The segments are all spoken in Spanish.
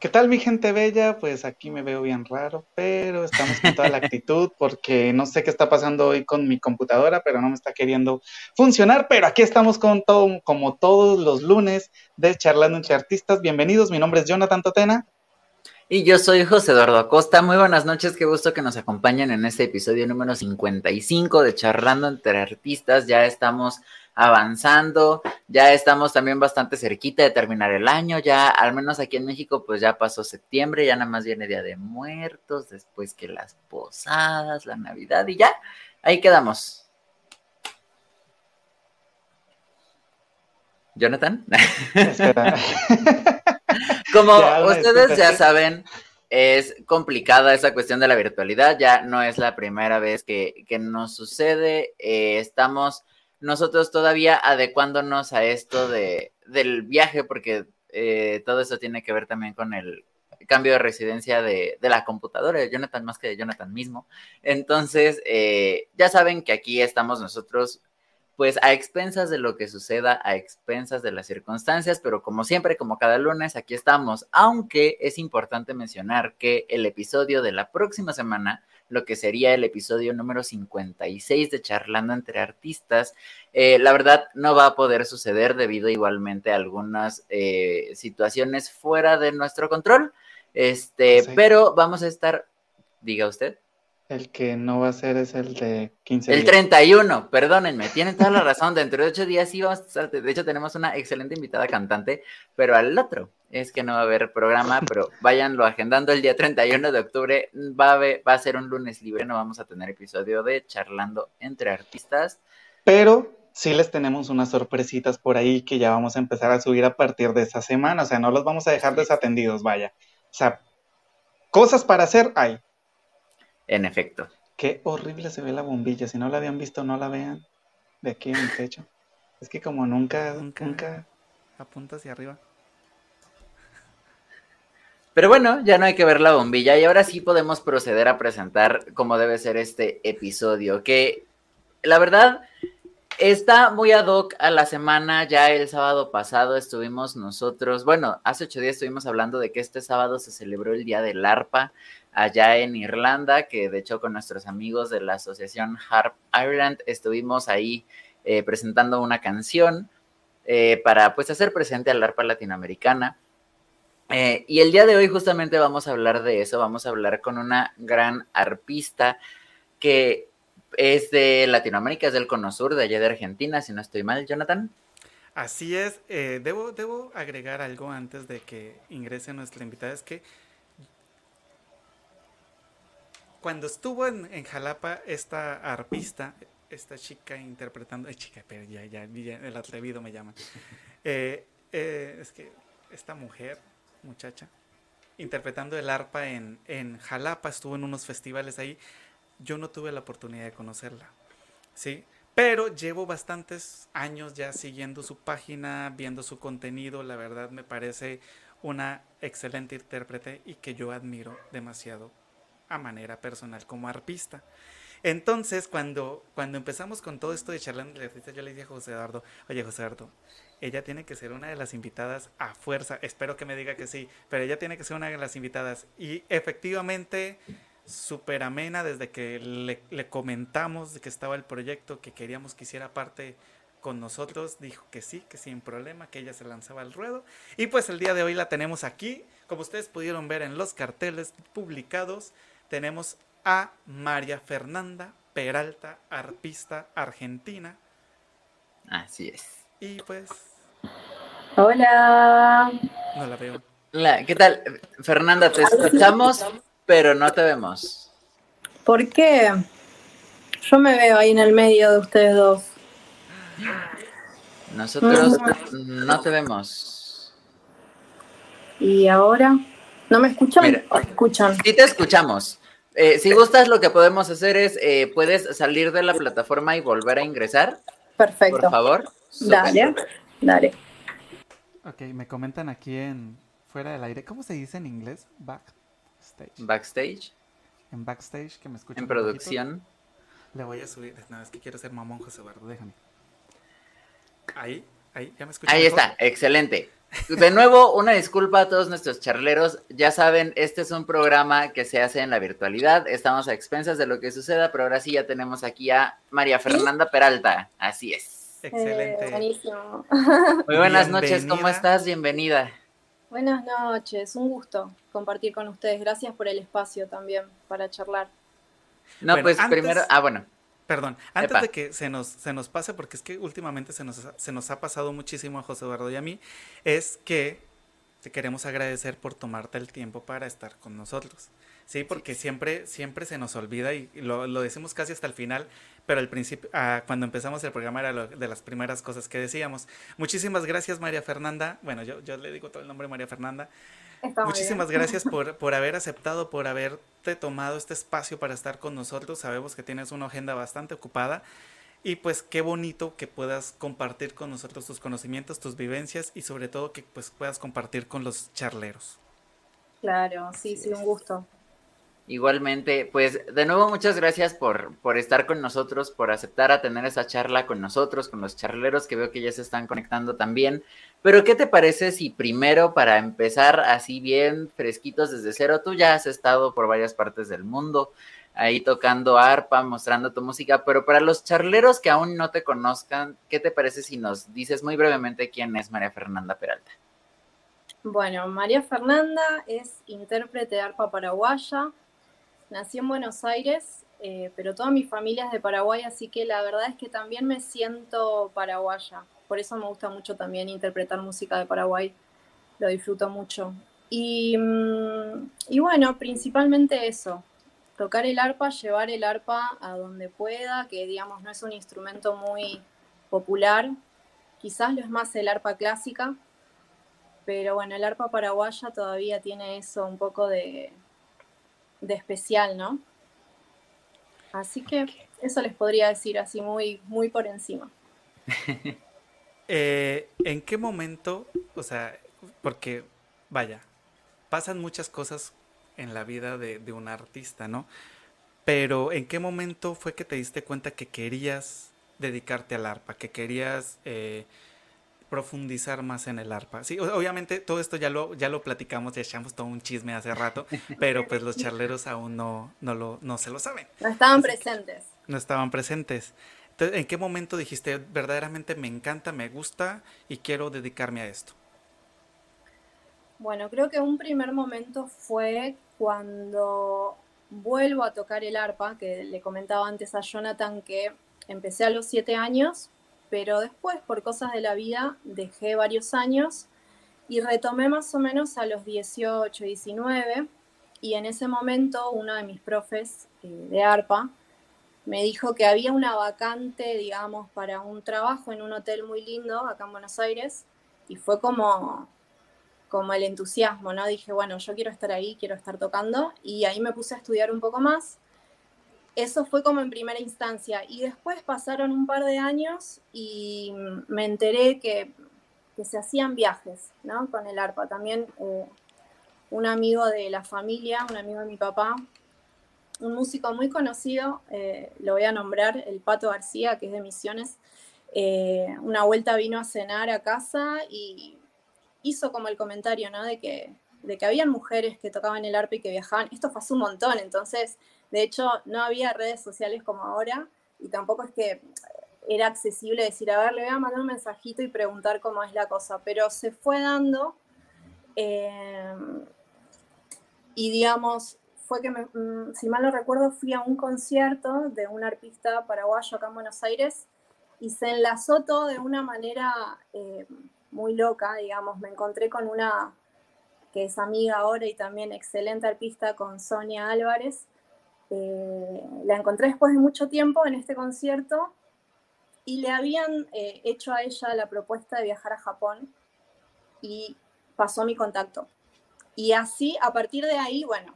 ¿Qué tal mi gente bella? Pues aquí me veo bien raro, pero estamos con toda la actitud porque no sé qué está pasando hoy con mi computadora, pero no me está queriendo funcionar, pero aquí estamos con todo, como todos los lunes de Charlando entre Artistas. Bienvenidos, mi nombre es Jonathan Totena. Y yo soy José Eduardo Acosta. Muy buenas noches, qué gusto que nos acompañen en este episodio número 55 de Charlando entre Artistas. Ya estamos avanzando, ya estamos también bastante cerquita de terminar el año, ya al menos aquí en México pues ya pasó septiembre, ya nada más viene Día de Muertos, después que las posadas, la Navidad y ya, ahí quedamos. Jonathan. Como ustedes ya saben, es complicada esa cuestión de la virtualidad, ya no es la primera vez que, nos sucede, eh, estamos nosotros todavía adecuándonos a esto de, del viaje, porque eh, todo eso tiene que ver también con el cambio de residencia de, de la computadora de Jonathan más que de Jonathan mismo. Entonces, eh, ya saben que aquí estamos nosotros pues a expensas de lo que suceda, a expensas de las circunstancias, pero como siempre, como cada lunes, aquí estamos, aunque es importante mencionar que el episodio de la próxima semana lo que sería el episodio número 56 de Charlando entre Artistas. Eh, la verdad no va a poder suceder debido igualmente a algunas eh, situaciones fuera de nuestro control. Este, pero vamos a estar, diga usted. El que no va a ser es el de 15 El 31, perdónenme, tienen toda la razón. Dentro de ocho días sí vamos a estar. De hecho, tenemos una excelente invitada cantante, pero al otro es que no va a haber programa, pero váyanlo agendando el día 31 de octubre. Va a, va a ser un lunes libre, no vamos a tener episodio de Charlando entre Artistas. Pero sí les tenemos unas sorpresitas por ahí que ya vamos a empezar a subir a partir de esta semana. O sea, no los vamos a dejar desatendidos, vaya. O sea, cosas para hacer hay. En efecto. Qué horrible se ve la bombilla. Si no la habían visto, no la vean. De aquí en el techo. Es que como nunca, nunca, nunca... apunta hacia arriba. Pero bueno, ya no hay que ver la bombilla y ahora sí podemos proceder a presentar cómo debe ser este episodio, que la verdad está muy ad hoc a la semana. Ya el sábado pasado estuvimos nosotros, bueno, hace ocho días estuvimos hablando de que este sábado se celebró el Día del Arpa allá en Irlanda, que de hecho con nuestros amigos de la asociación Harp Ireland estuvimos ahí eh, presentando una canción eh, para pues hacer presente al arpa latinoamericana. Eh, y el día de hoy justamente vamos a hablar de eso, vamos a hablar con una gran arpista que es de Latinoamérica, es del Cono Sur, de allá de Argentina, si no estoy mal, Jonathan. Así es, debo, debo agregar algo antes de que ingrese nuestra invitada, es que cuando estuvo en, Jalapa esta arpista, esta chica interpretando, ay chica, pero ya, ya, el atrevido me llama, eh, eh, es que esta mujer, muchacha, interpretando el arpa en, en Jalapa, estuvo en unos festivales ahí, yo no tuve la oportunidad de conocerla, ¿sí? Pero llevo bastantes años ya siguiendo su página, viendo su contenido, la verdad me parece una excelente intérprete y que yo admiro demasiado a manera personal como arpista. Entonces, cuando, cuando empezamos con todo esto de charlando de artistas, yo le dije a José Eduardo, oye José Eduardo, ella tiene que ser una de las invitadas a fuerza, espero que me diga que sí, pero ella tiene que ser una de las invitadas. Y efectivamente, súper amena desde que le, le, comentamos que estaba el proyecto, que queríamos que hiciera parte con nosotros, dijo que sí, que sin problema, que ella se lanzaba al ruedo. Y pues el día de hoy la tenemos aquí, como ustedes pudieron ver en los carteles publicados tenemos a María Fernanda Peralta, arpista argentina. Así es. Y pues... Hola. No la veo. Hola, ¿qué tal? Fernanda, te escuchamos, pero no te vemos. ¿Por qué? Yo me veo ahí en el medio de ustedes dos. Nosotros no te vemos. ¿Y ahora? ¿No me escuchan? escuchan? Sí te escuchamos. Eh, si gustas, lo que podemos hacer es, eh, puedes salir de la plataforma y volver a ingresar. Perfecto. Por favor. Dale, dale. Ok, me comentan aquí en fuera del aire. ¿Cómo se dice en inglés? Backstage. Backstage. En backstage, que me escuchan. En producción. Le voy a subir. No, es que quiero ser mamón José Eduardo, déjame. Ahí, Ahí, ¿ya me Ahí está, excelente. De nuevo, una disculpa a todos nuestros charleros. Ya saben, este es un programa que se hace en la virtualidad. Estamos a expensas de lo que suceda, pero ahora sí ya tenemos aquí a María Fernanda Peralta. Así es. Excelente. Eh, buenísimo. Muy buenas noches, ¿cómo estás? Bienvenida. Buenas noches, un gusto compartir con ustedes. Gracias por el espacio también para charlar. No, pues primero, ah, bueno. Perdón, antes de que se nos, se nos pase, porque es que últimamente se nos, se nos ha pasado muchísimo a José Eduardo y a mí, es que te queremos agradecer por tomarte el tiempo para estar con nosotros. Sí, porque siempre, siempre se nos olvida y lo, lo, decimos casi hasta el final, pero al principio, ah, cuando empezamos el programa era lo, de las primeras cosas que decíamos. Muchísimas gracias, María Fernanda. Bueno, yo, yo le digo todo el nombre María Fernanda. Muchísimas gracias por, por haber aceptado, por haberte tomado este espacio para estar con nosotros. Sabemos que tienes una agenda bastante ocupada y pues qué bonito que puedas compartir con nosotros tus conocimientos, tus vivencias y sobre todo que pues puedas compartir con los charleros. Claro, sí, sí, un gusto. Igualmente, pues de nuevo muchas gracias por, por estar con nosotros, por aceptar a tener esa charla con nosotros, con los charleros que veo que ya se están conectando también. Pero ¿qué te parece si primero, para empezar así bien fresquitos desde cero, tú ya has estado por varias partes del mundo, ahí tocando arpa, mostrando tu música, pero para los charleros que aún no te conozcan, ¿qué te parece si nos dices muy brevemente quién es María Fernanda Peralta? Bueno, María Fernanda es intérprete de arpa paraguaya, Nací en Buenos Aires, eh, pero toda mi familia es de Paraguay, así que la verdad es que también me siento paraguaya. Por eso me gusta mucho también interpretar música de Paraguay. Lo disfruto mucho. Y, mm, y bueno, principalmente eso, tocar el arpa, llevar el arpa a donde pueda, que digamos no es un instrumento muy popular, quizás lo es más el arpa clásica, pero bueno, el arpa paraguaya todavía tiene eso un poco de, de especial, ¿no? Así que eso les podría decir así muy, muy por encima. Eh, ¿En qué momento, o sea, porque, vaya, pasan muchas cosas en la vida de, de un artista, ¿no? Pero ¿en qué momento fue que te diste cuenta que querías dedicarte al arpa, que querías eh, profundizar más en el arpa. Sí, obviamente todo esto ya lo, ya lo platicamos y echamos todo un chisme hace rato, pero pues los charleros aún no, no, lo, no se lo saben. No estaban presentes. No estaban presentes. Entonces, ¿en qué momento dijiste, verdaderamente me encanta, me gusta y quiero dedicarme a esto? Bueno, creo que un primer momento fue cuando vuelvo a tocar el arpa, que le comentaba antes a Jonathan que empecé a los siete años pero después por cosas de la vida dejé varios años y retomé más o menos a los 18, 19 y en ese momento uno de mis profes eh, de ARPA me dijo que había una vacante, digamos, para un trabajo en un hotel muy lindo acá en Buenos Aires y fue como, como el entusiasmo, ¿no? Dije, bueno, yo quiero estar ahí, quiero estar tocando y ahí me puse a estudiar un poco más eso fue como en primera instancia. Y después pasaron un par de años y me enteré que, se hacían viajes ¿no? con el arpa. También eh, un amigo de la familia, un amigo de mi papá, un músico muy conocido, eh, lo voy a nombrar, el Pato García, que es de Misiones, eh, una vuelta vino a cenar a casa y hizo como el comentario, ¿no? De que, de que habían mujeres que tocaban el arpa y que viajaban. Esto fue un montón, entonces de hecho, no había redes sociales como ahora y tampoco es que era accesible decir, a ver, le voy a mandar un mensajito y preguntar cómo es la cosa, pero se fue dando eh, y digamos, fue que, mm, si mal no recuerdo, fui a un concierto de un artista paraguayo acá en Buenos Aires y se enlazó todo de una manera eh, muy loca, digamos, me encontré con una que es amiga ahora y también excelente artista, con Sonia Álvarez, eh, la encontré después de mucho tiempo en este concierto y le habían eh, hecho a ella la propuesta de viajar a Japón y pasó mi contacto. Y así, a partir de ahí, bueno,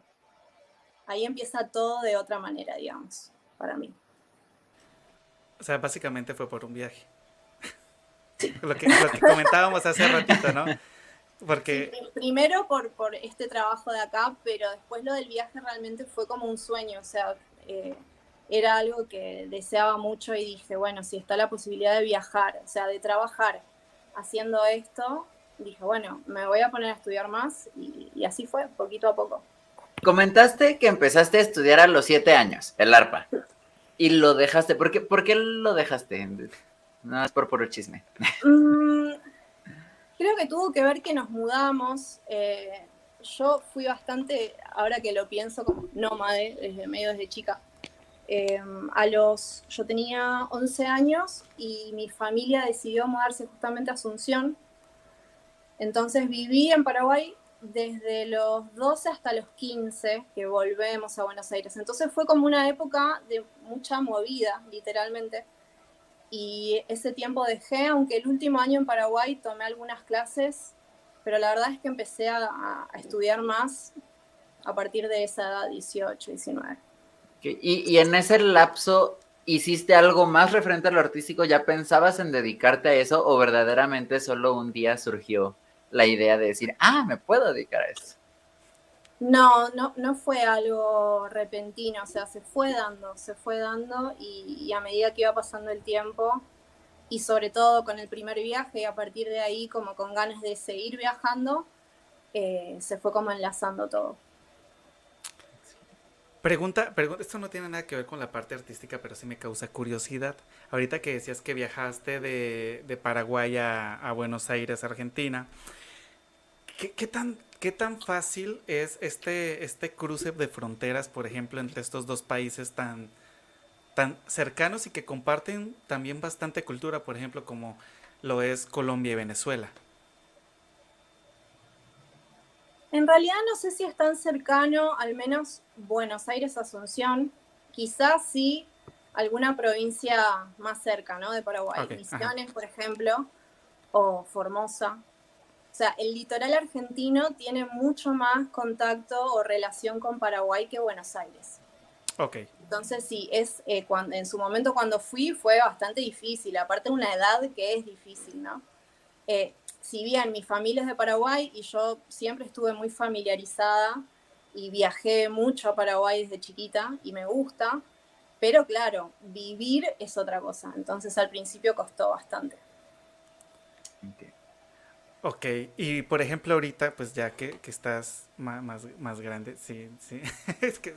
ahí empieza todo de otra manera, digamos, para mí. O sea, básicamente fue por un viaje. lo, que, lo que comentábamos hace ratito, ¿no? Porque... primero por, por este trabajo de acá, pero después lo del viaje realmente fue como un sueño, o sea, eh, era algo que deseaba mucho y dije, bueno, si está la posibilidad de viajar, o sea, de trabajar haciendo esto, dije, bueno, me voy a poner a estudiar más y, así fue, poquito a poco. Comentaste que empezaste a estudiar a los siete años, el arpa, y lo dejaste. ¿Por qué, ¿por qué lo dejaste? No, es por puro chisme. Mm, creo que tuvo que ver que nos mudamos. Eh, yo fui bastante, ahora que lo pienso, como nómade desde medio desde chica. Em, a los, yo tenía 11 años y mi familia decidió mudarse justamente a Asunción. Entonces viví en Paraguay desde los 12 hasta los 15 que volvemos a Buenos Aires. Entonces fue como una época de mucha movida, literalmente. Y ese tiempo dejé, aunque el último año en Paraguay tomé algunas clases pero la verdad es que empecé a, estudiar más a partir de esa edad, 18, 19. Y, en ese lapso, ¿hiciste algo más referente a lo artístico? ¿Ya pensabas en dedicarte a eso o verdaderamente solo un día surgió la idea de decir, ah, me puedo dedicar a eso? No, no, no fue algo repentino, o sea, se fue dando, se fue dando y a medida que iba pasando el tiempo, y sobre todo con el primer viaje a partir de ahí como con ganas de seguir viajando, eh, se fue como enlazando todo. Pregunta, pregunta, esto no tiene nada que ver con la parte artística, pero sí me causa curiosidad. Ahorita que decías que viajaste de, Paraguay a, Buenos Aires, Argentina, ¿qué, tan, ¿qué tan fácil es este, este cruce de fronteras, por ejemplo, entre estos dos países tan, tan cercanos y que comparten también bastante cultura, por ejemplo, como lo es Colombia y Venezuela. En realidad no sé si es tan cercano, al menos Buenos Aires, Asunción, quizás sí alguna provincia más cerca, ¿no? De Paraguay, Misiones, por ejemplo, o Formosa. O sea, el litoral argentino tiene mucho más contacto o relación con Paraguay que Buenos Aires. Ok. Entonces sí, es, eh, cuando, en su momento cuando fui fue bastante difícil, aparte de una edad que es difícil, ¿no? Eh, si bien mi familia es de Paraguay y yo siempre estuve muy familiarizada y viajé mucho a Paraguay desde chiquita y me gusta, pero claro, vivir es otra cosa, entonces al principio costó bastante. Ok, y por ejemplo ahorita, pues ya que, estás más, más, más, grande, sí, sí, es que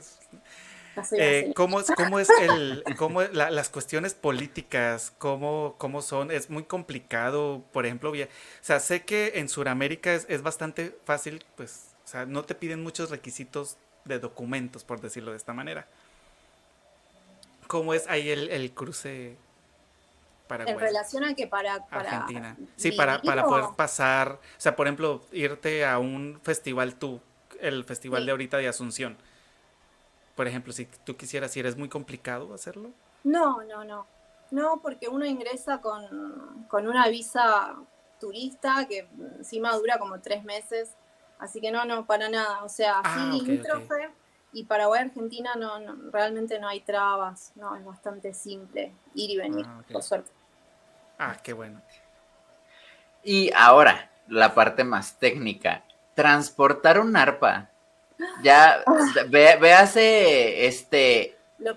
eh, ¿cómo, es, cómo es el, cómo las cuestiones políticas, cómo, cómo son? Es muy complicado, por ejemplo, o sea, sé que en Sudamérica es, es, bastante fácil, pues, o sea, no te piden muchos requisitos de documentos, por decirlo de esta manera. ¿Cómo es ahí el, el cruce Paraguay? En relación a que para, Argentina. Sí, para, para poder pasar, o sea, por ejemplo, irte a un festival tú, el festival de ahorita de Asunción por ejemplo, si tú quisieras si ¿eres muy complicado hacerlo? No, no, no. No, porque uno ingresa con, una visa turista que encima dura como tres meses. Así que no, no, para nada. O sea, ah, sí, limítrofe. Y Paraguay, Argentina, no, no, realmente no hay trabas. No, es bastante simple ir y venir, ah, por suerte. Ah, qué bueno. Y ahora, la parte más técnica. Transportar un arpa ya, ve, véase, este,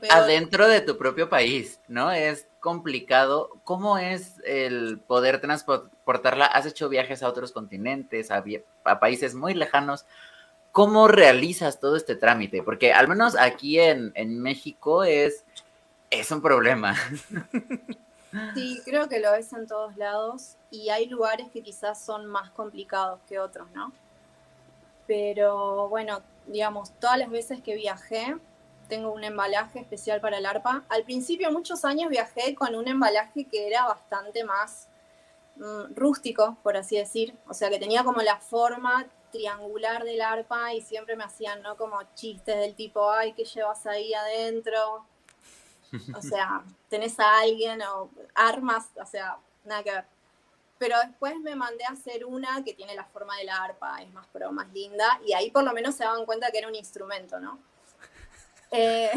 adentro de tu propio país, ¿no? Es complicado. ¿Cómo es el poder transportarla? ¿Has hecho viajes a otros continentes, a, países muy lejanos? ¿Cómo realizas todo este trámite? Porque al menos aquí en, en México es, es un problema. Sí, creo que lo es en todos lados y hay lugares que quizás son más complicados que otros, ¿no? pero bueno, digamos, todas las veces que viajé, tengo un embalaje especial para el arpa. Al principio, muchos años viajé con un embalaje que era bastante más rústico, por así decir, o sea, que tenía como la forma triangular del arpa y siempre me hacían, ¿no? Como chistes del tipo, ay, ¿qué llevas ahí adentro? O sea, tenés a alguien o armas, o sea, nada que ver. Pero después me mandé a hacer una que tiene la forma de la arpa, es más pro, más linda, y ahí por lo menos se daban cuenta que era un instrumento, ¿no? Eh,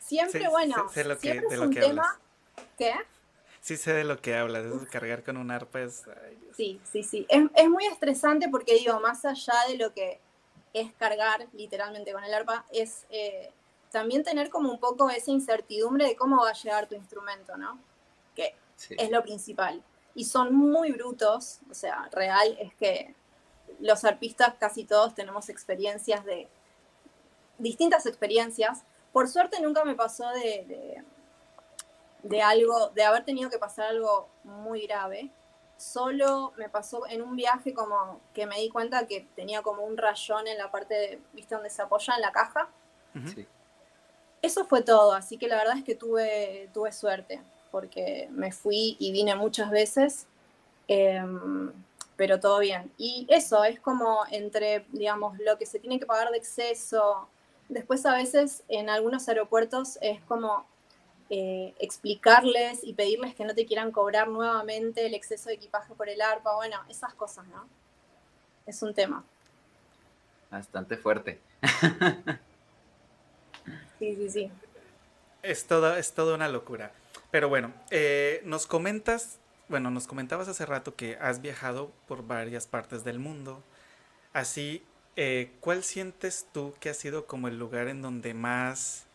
siempre, bueno, siempre es un tema... ¿Qué? Sí sé de lo que hablas, eso cargar con un arpa es... sí, sí, sí. Es, es, muy estresante porque digo, más allá de lo que es cargar literalmente con el arpa, es eh, también tener como un poco esa incertidumbre de cómo va a llegar tu instrumento, ¿no? Que es lo principal. y son muy brutos, o sea, real es que los arpistas casi todos tenemos experiencias de, distintas experiencias. Por suerte nunca me pasó de, de, algo, de haber tenido que pasar algo muy grave. Solo me pasó en un viaje como que me di cuenta que tenía como un rayón en la parte, de, ¿viste? Donde se apoya en la caja. Eso fue todo, así que la verdad es que tuve, tuve suerte, porque me fui y vine muchas veces, em, pero todo bien. Y eso es como entre, digamos, lo que se tiene que pagar de exceso, Después a veces en algunos aeropuertos es como eh, explicarles y pedirles que no te quieran cobrar nuevamente el exceso de equipaje por el ARPA, bueno, esas cosas, ¿no? Es un tema. Bastante fuerte. sí, sí, sí. Es toda, es toda una locura. Pero bueno, eh, nos comentas, bueno, nos comentabas hace rato que has viajado por varias partes del mundo. Así, eh, ¿cuál sientes tú que ha sido como el lugar en donde más...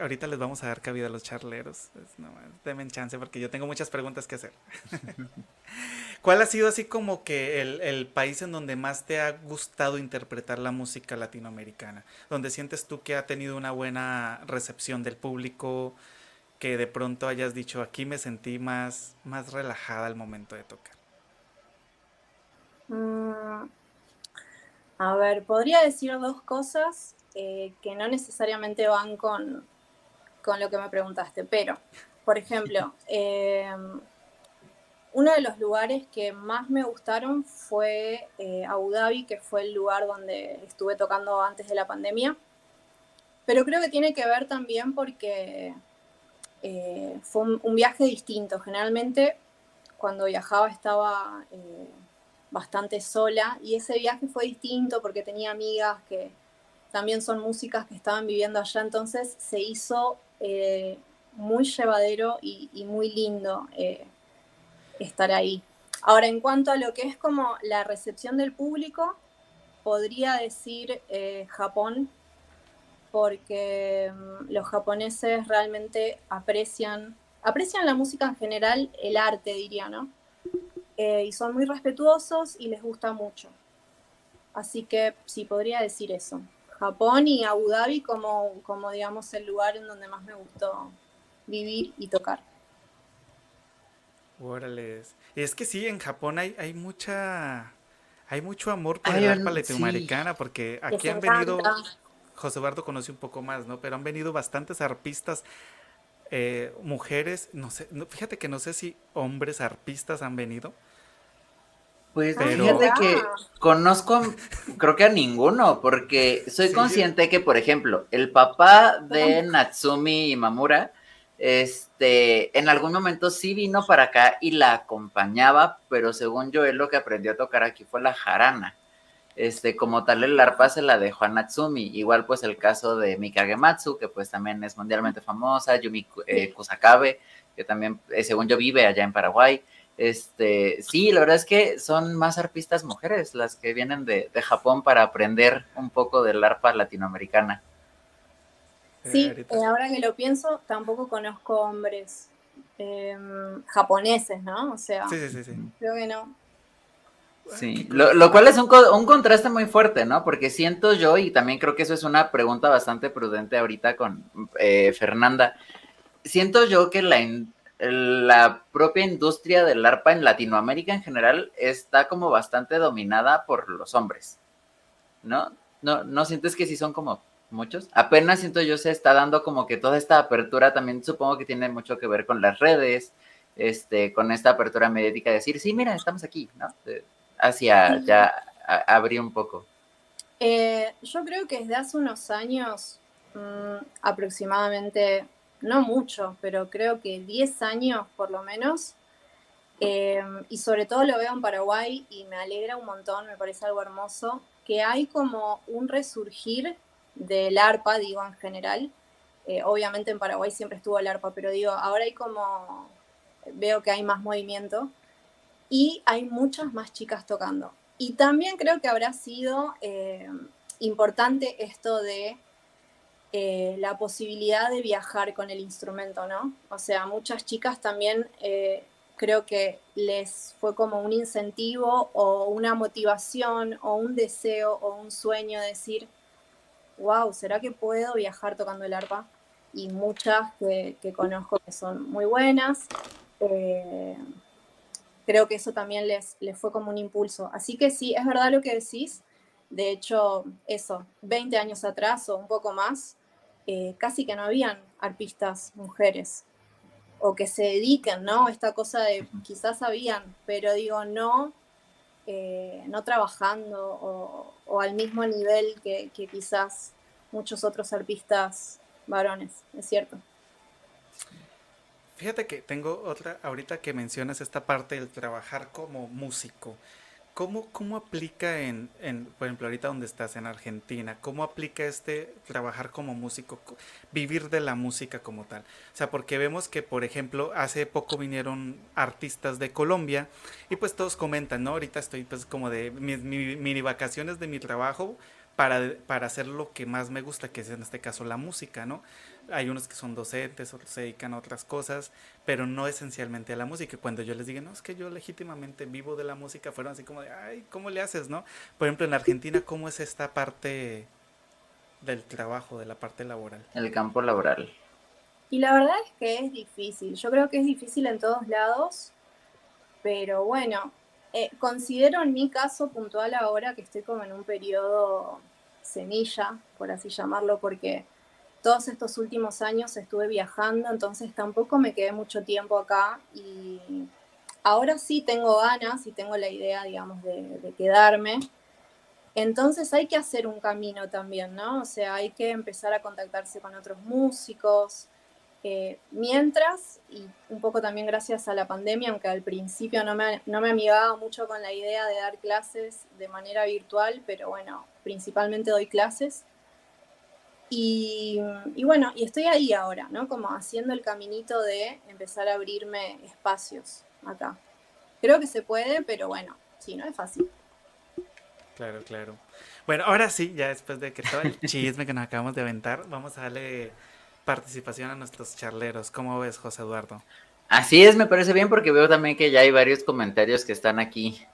ahorita les vamos a dar cabida a los charleros. No, denme chance porque yo tengo muchas preguntas que hacer. ¿Cuál ha sido así como que el, el, país en donde más te ha gustado interpretar la música latinoamericana? Donde sientes tú que ha tenido una buena recepción del público, que de pronto hayas dicho, aquí me sentí más, más relajada al momento de tocar. Mm, a ver, podría decir dos cosas eh, que no necesariamente van con, lo que me preguntaste, pero, por ejemplo, em, uno de los lugares que más me gustaron fue eh, Abu Dhabi, que fue el lugar donde estuve tocando antes de la pandemia. Pero creo que tiene que ver también porque eh, fue un, viaje distinto. Generalmente cuando viajaba estaba bastante sola y ese viaje fue distinto porque tenía amigas que también son músicas que estaban viviendo allá, entonces se hizo eh, muy llevadero y, muy lindo eh, estar ahí. Ahora, en cuanto a lo que es como la recepción del público, podría decir eh, Japón, porque mm, los japoneses realmente aprecian, aprecian la música en general, el arte, diría, ¿no? Y son muy respetuosos y les gusta mucho. Así que sí, podría decir eso. Japón y Abu Dhabi como, como digamos, el lugar en donde más me gustó vivir y tocar. Órale. Es que sí, en Japón hay, hay mucha hay mucho amor por el arpa latinoamericana, porque aquí han venido, José Eduardo conoce un poco más, ¿no? Pero han venido bastantes arpistas, eh, mujeres, no sé, fíjate que no sé si hombres arpistas han venido, pues fíjate que conozco, creo que a ninguno, porque soy consciente que, por ejemplo, el papá de Natsumi Mamura, este, en algún momento sí vino para acá y la acompañaba, pero según yo, él lo que aprendió a tocar aquí fue la jarana. Este, como tal, el arpa se la dejó a Natsumi. Igual, pues, el caso de Mikagematsu, que pues también es mundialmente famosa, Yumi eh, Kusakabe, que también, eh, según yo, vive allá en Paraguay. Este, sí, la verdad es que son más arpistas mujeres las que vienen de, Japón para aprender un poco del arpa latinoamericana. Sí, eh, ahora que lo pienso, tampoco conozco hombres em, japoneses, ¿no? O sea, sí, sí, sí, creo que no. Sí, lo, cual es un, un, contraste muy fuerte, ¿no? Porque siento yo, y también creo que eso es una pregunta bastante prudente ahorita con eh, Fernanda, siento yo que la, la propia industria del arpa en Latinoamérica en general está como bastante dominada por los hombres, ¿no? ¿No, no sientes que sí son como muchos? Apenas siento yo se está dando como que toda esta apertura también supongo que tiene mucho que ver con las redes, este, con esta apertura mediática de decir, sí, mira, estamos aquí, ¿no? hacia ya abrir un poco. Eh, yo creo que desde hace unos años, mm, aproximadamente no mucho, pero creo que 10 años por lo menos. Em, y sobre todo lo veo en Paraguay y me alegra un montón, me parece algo hermoso, que hay como un resurgir del arpa, digo en general. Eh, obviamente en Paraguay siempre estuvo el arpa, pero digo, ahora hay como, veo que hay más movimiento y hay muchas más chicas tocando. Y también creo que habrá sido eh, importante esto de eh, la posibilidad de viajar con el instrumento, ¿no? O sea, muchas chicas también eh, creo que les fue como un incentivo o una motivación o un deseo o un sueño de decir, wow, ¿será que puedo viajar tocando el arpa? Y muchas que, conozco que son muy buenas. Eh, creo que eso también les, les fue como un impulso. Así que sí, es verdad lo que decís. De hecho, eso, 20 años atrás o un poco más, eh, casi que no habían arpistas mujeres o que se dediquen, ¿no? Esta cosa de quizás sabían, pero digo, no, eh, no trabajando o, al mismo nivel que, quizás muchos otros artistas varones, es cierto. Fíjate que tengo otra, ahorita que mencionas esta parte del trabajar como músico. ¿Cómo, ¿Cómo aplica en, en, por ejemplo, ahorita donde estás en Argentina, cómo aplica este trabajar como músico, vivir de la música como tal? O sea, porque vemos que, por ejemplo, hace poco vinieron artistas de Colombia y pues todos comentan, ¿no? Ahorita estoy pues como de mis mini vacaciones de mi trabajo para, para hacer lo que más me gusta, que es en este caso la música, ¿no? Hay unos que son docentes, otros se dedican a otras cosas, pero no esencialmente a la música. Cuando yo les digo, no, es que yo legítimamente vivo de la música, fueron así como de, ay, ¿cómo le haces, no? Por ejemplo, en Argentina, ¿cómo es esta parte del trabajo, de la parte laboral? El campo laboral. Y la verdad es que es difícil. Yo creo que es difícil en todos lados, pero bueno, eh, considero en mi caso puntual ahora que estoy como en un periodo semilla, por así llamarlo, porque todos estos últimos años estuve viajando, entonces tampoco me quedé mucho tiempo acá y ahora sí tengo ganas y tengo la idea, digamos, de, quedarme. Entonces hay que hacer un camino también, ¿no? O sea, hay que empezar a contactarse con otros músicos. Eh, mientras, y un poco también gracias a la pandemia, aunque al principio no me, no me amigaba mucho con la idea de dar clases de manera virtual, pero bueno, principalmente doy clases. Y, bueno, y estoy ahí ahora, ¿no? Como haciendo el caminito de empezar a abrirme espacios acá. Creo que se puede, pero bueno, sí, no es fácil. Claro, claro. Bueno, ahora sí, ya después de que todo el chisme que nos acabamos de aventar, vamos a darle participación a nuestros charleros. ¿Cómo ves, José Eduardo? Así es, me parece bien porque veo también que ya hay varios comentarios que están aquí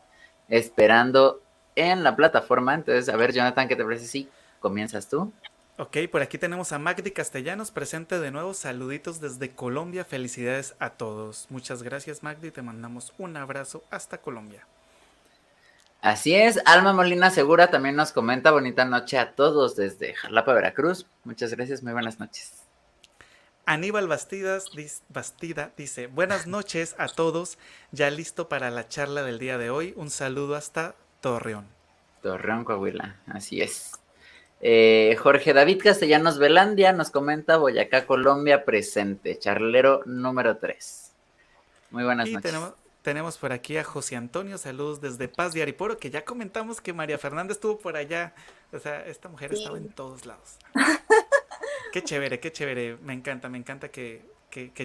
esperando en la plataforma. Entonces, a ver, Jonathan, ¿qué te parece si comienzas tú? Ok, por aquí tenemos a Magdi Castellanos presente de nuevo. Saluditos desde Colombia. Felicidades a todos. Muchas gracias, Magdi. Te mandamos un abrazo hasta Colombia. Así es, Alma Molina Segura también nos comenta bonita noche a todos desde Jalapa, Veracruz. Muchas gracias, muy buenas noches. Aníbal Bastidas, Bastida dice, buenas noches a todos, ya listo para la charla del día de hoy. Un saludo hasta Torreón. Torreón, Coahuila, así es. Eh, Jorge David Castellanos Velandia nos comenta Boyacá, Colombia presente, charlero número 3. Muy buenas y noches. Tenemos, por aquí a José Antonio, saludos desde Paz de Ariporo, que ya comentamos que María Fernanda estuvo por allá. O sea, esta mujer estaba en todos lados. qué chévere, qué chévere. Me encanta, me encanta que,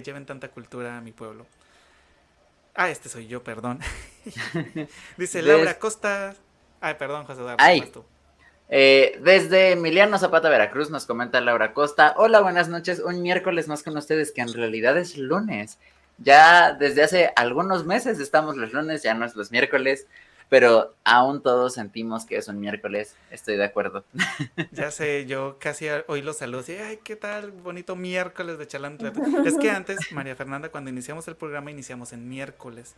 lleven tanta cultura a mi pueblo. Ah, este soy yo, perdón. Dice Laura Costa. Ay, perdón, José Eduardo. Ay. Eh, desde Emiliano Zapata, Veracruz, nos comenta Laura Costa. Hola, buenas noches. Un miércoles más con ustedes, que en realidad es lunes. Ya desde hace algunos meses estamos los lunes, ya no es los miércoles, pero aún todos sentimos que es un miércoles. Estoy de acuerdo. Ya sé, yo casi hoy los saludo y, ay, ¿qué tal? Bonito miércoles de Chalante. Es que antes, María Fernanda, cuando iniciamos el programa, iniciamos en miércoles.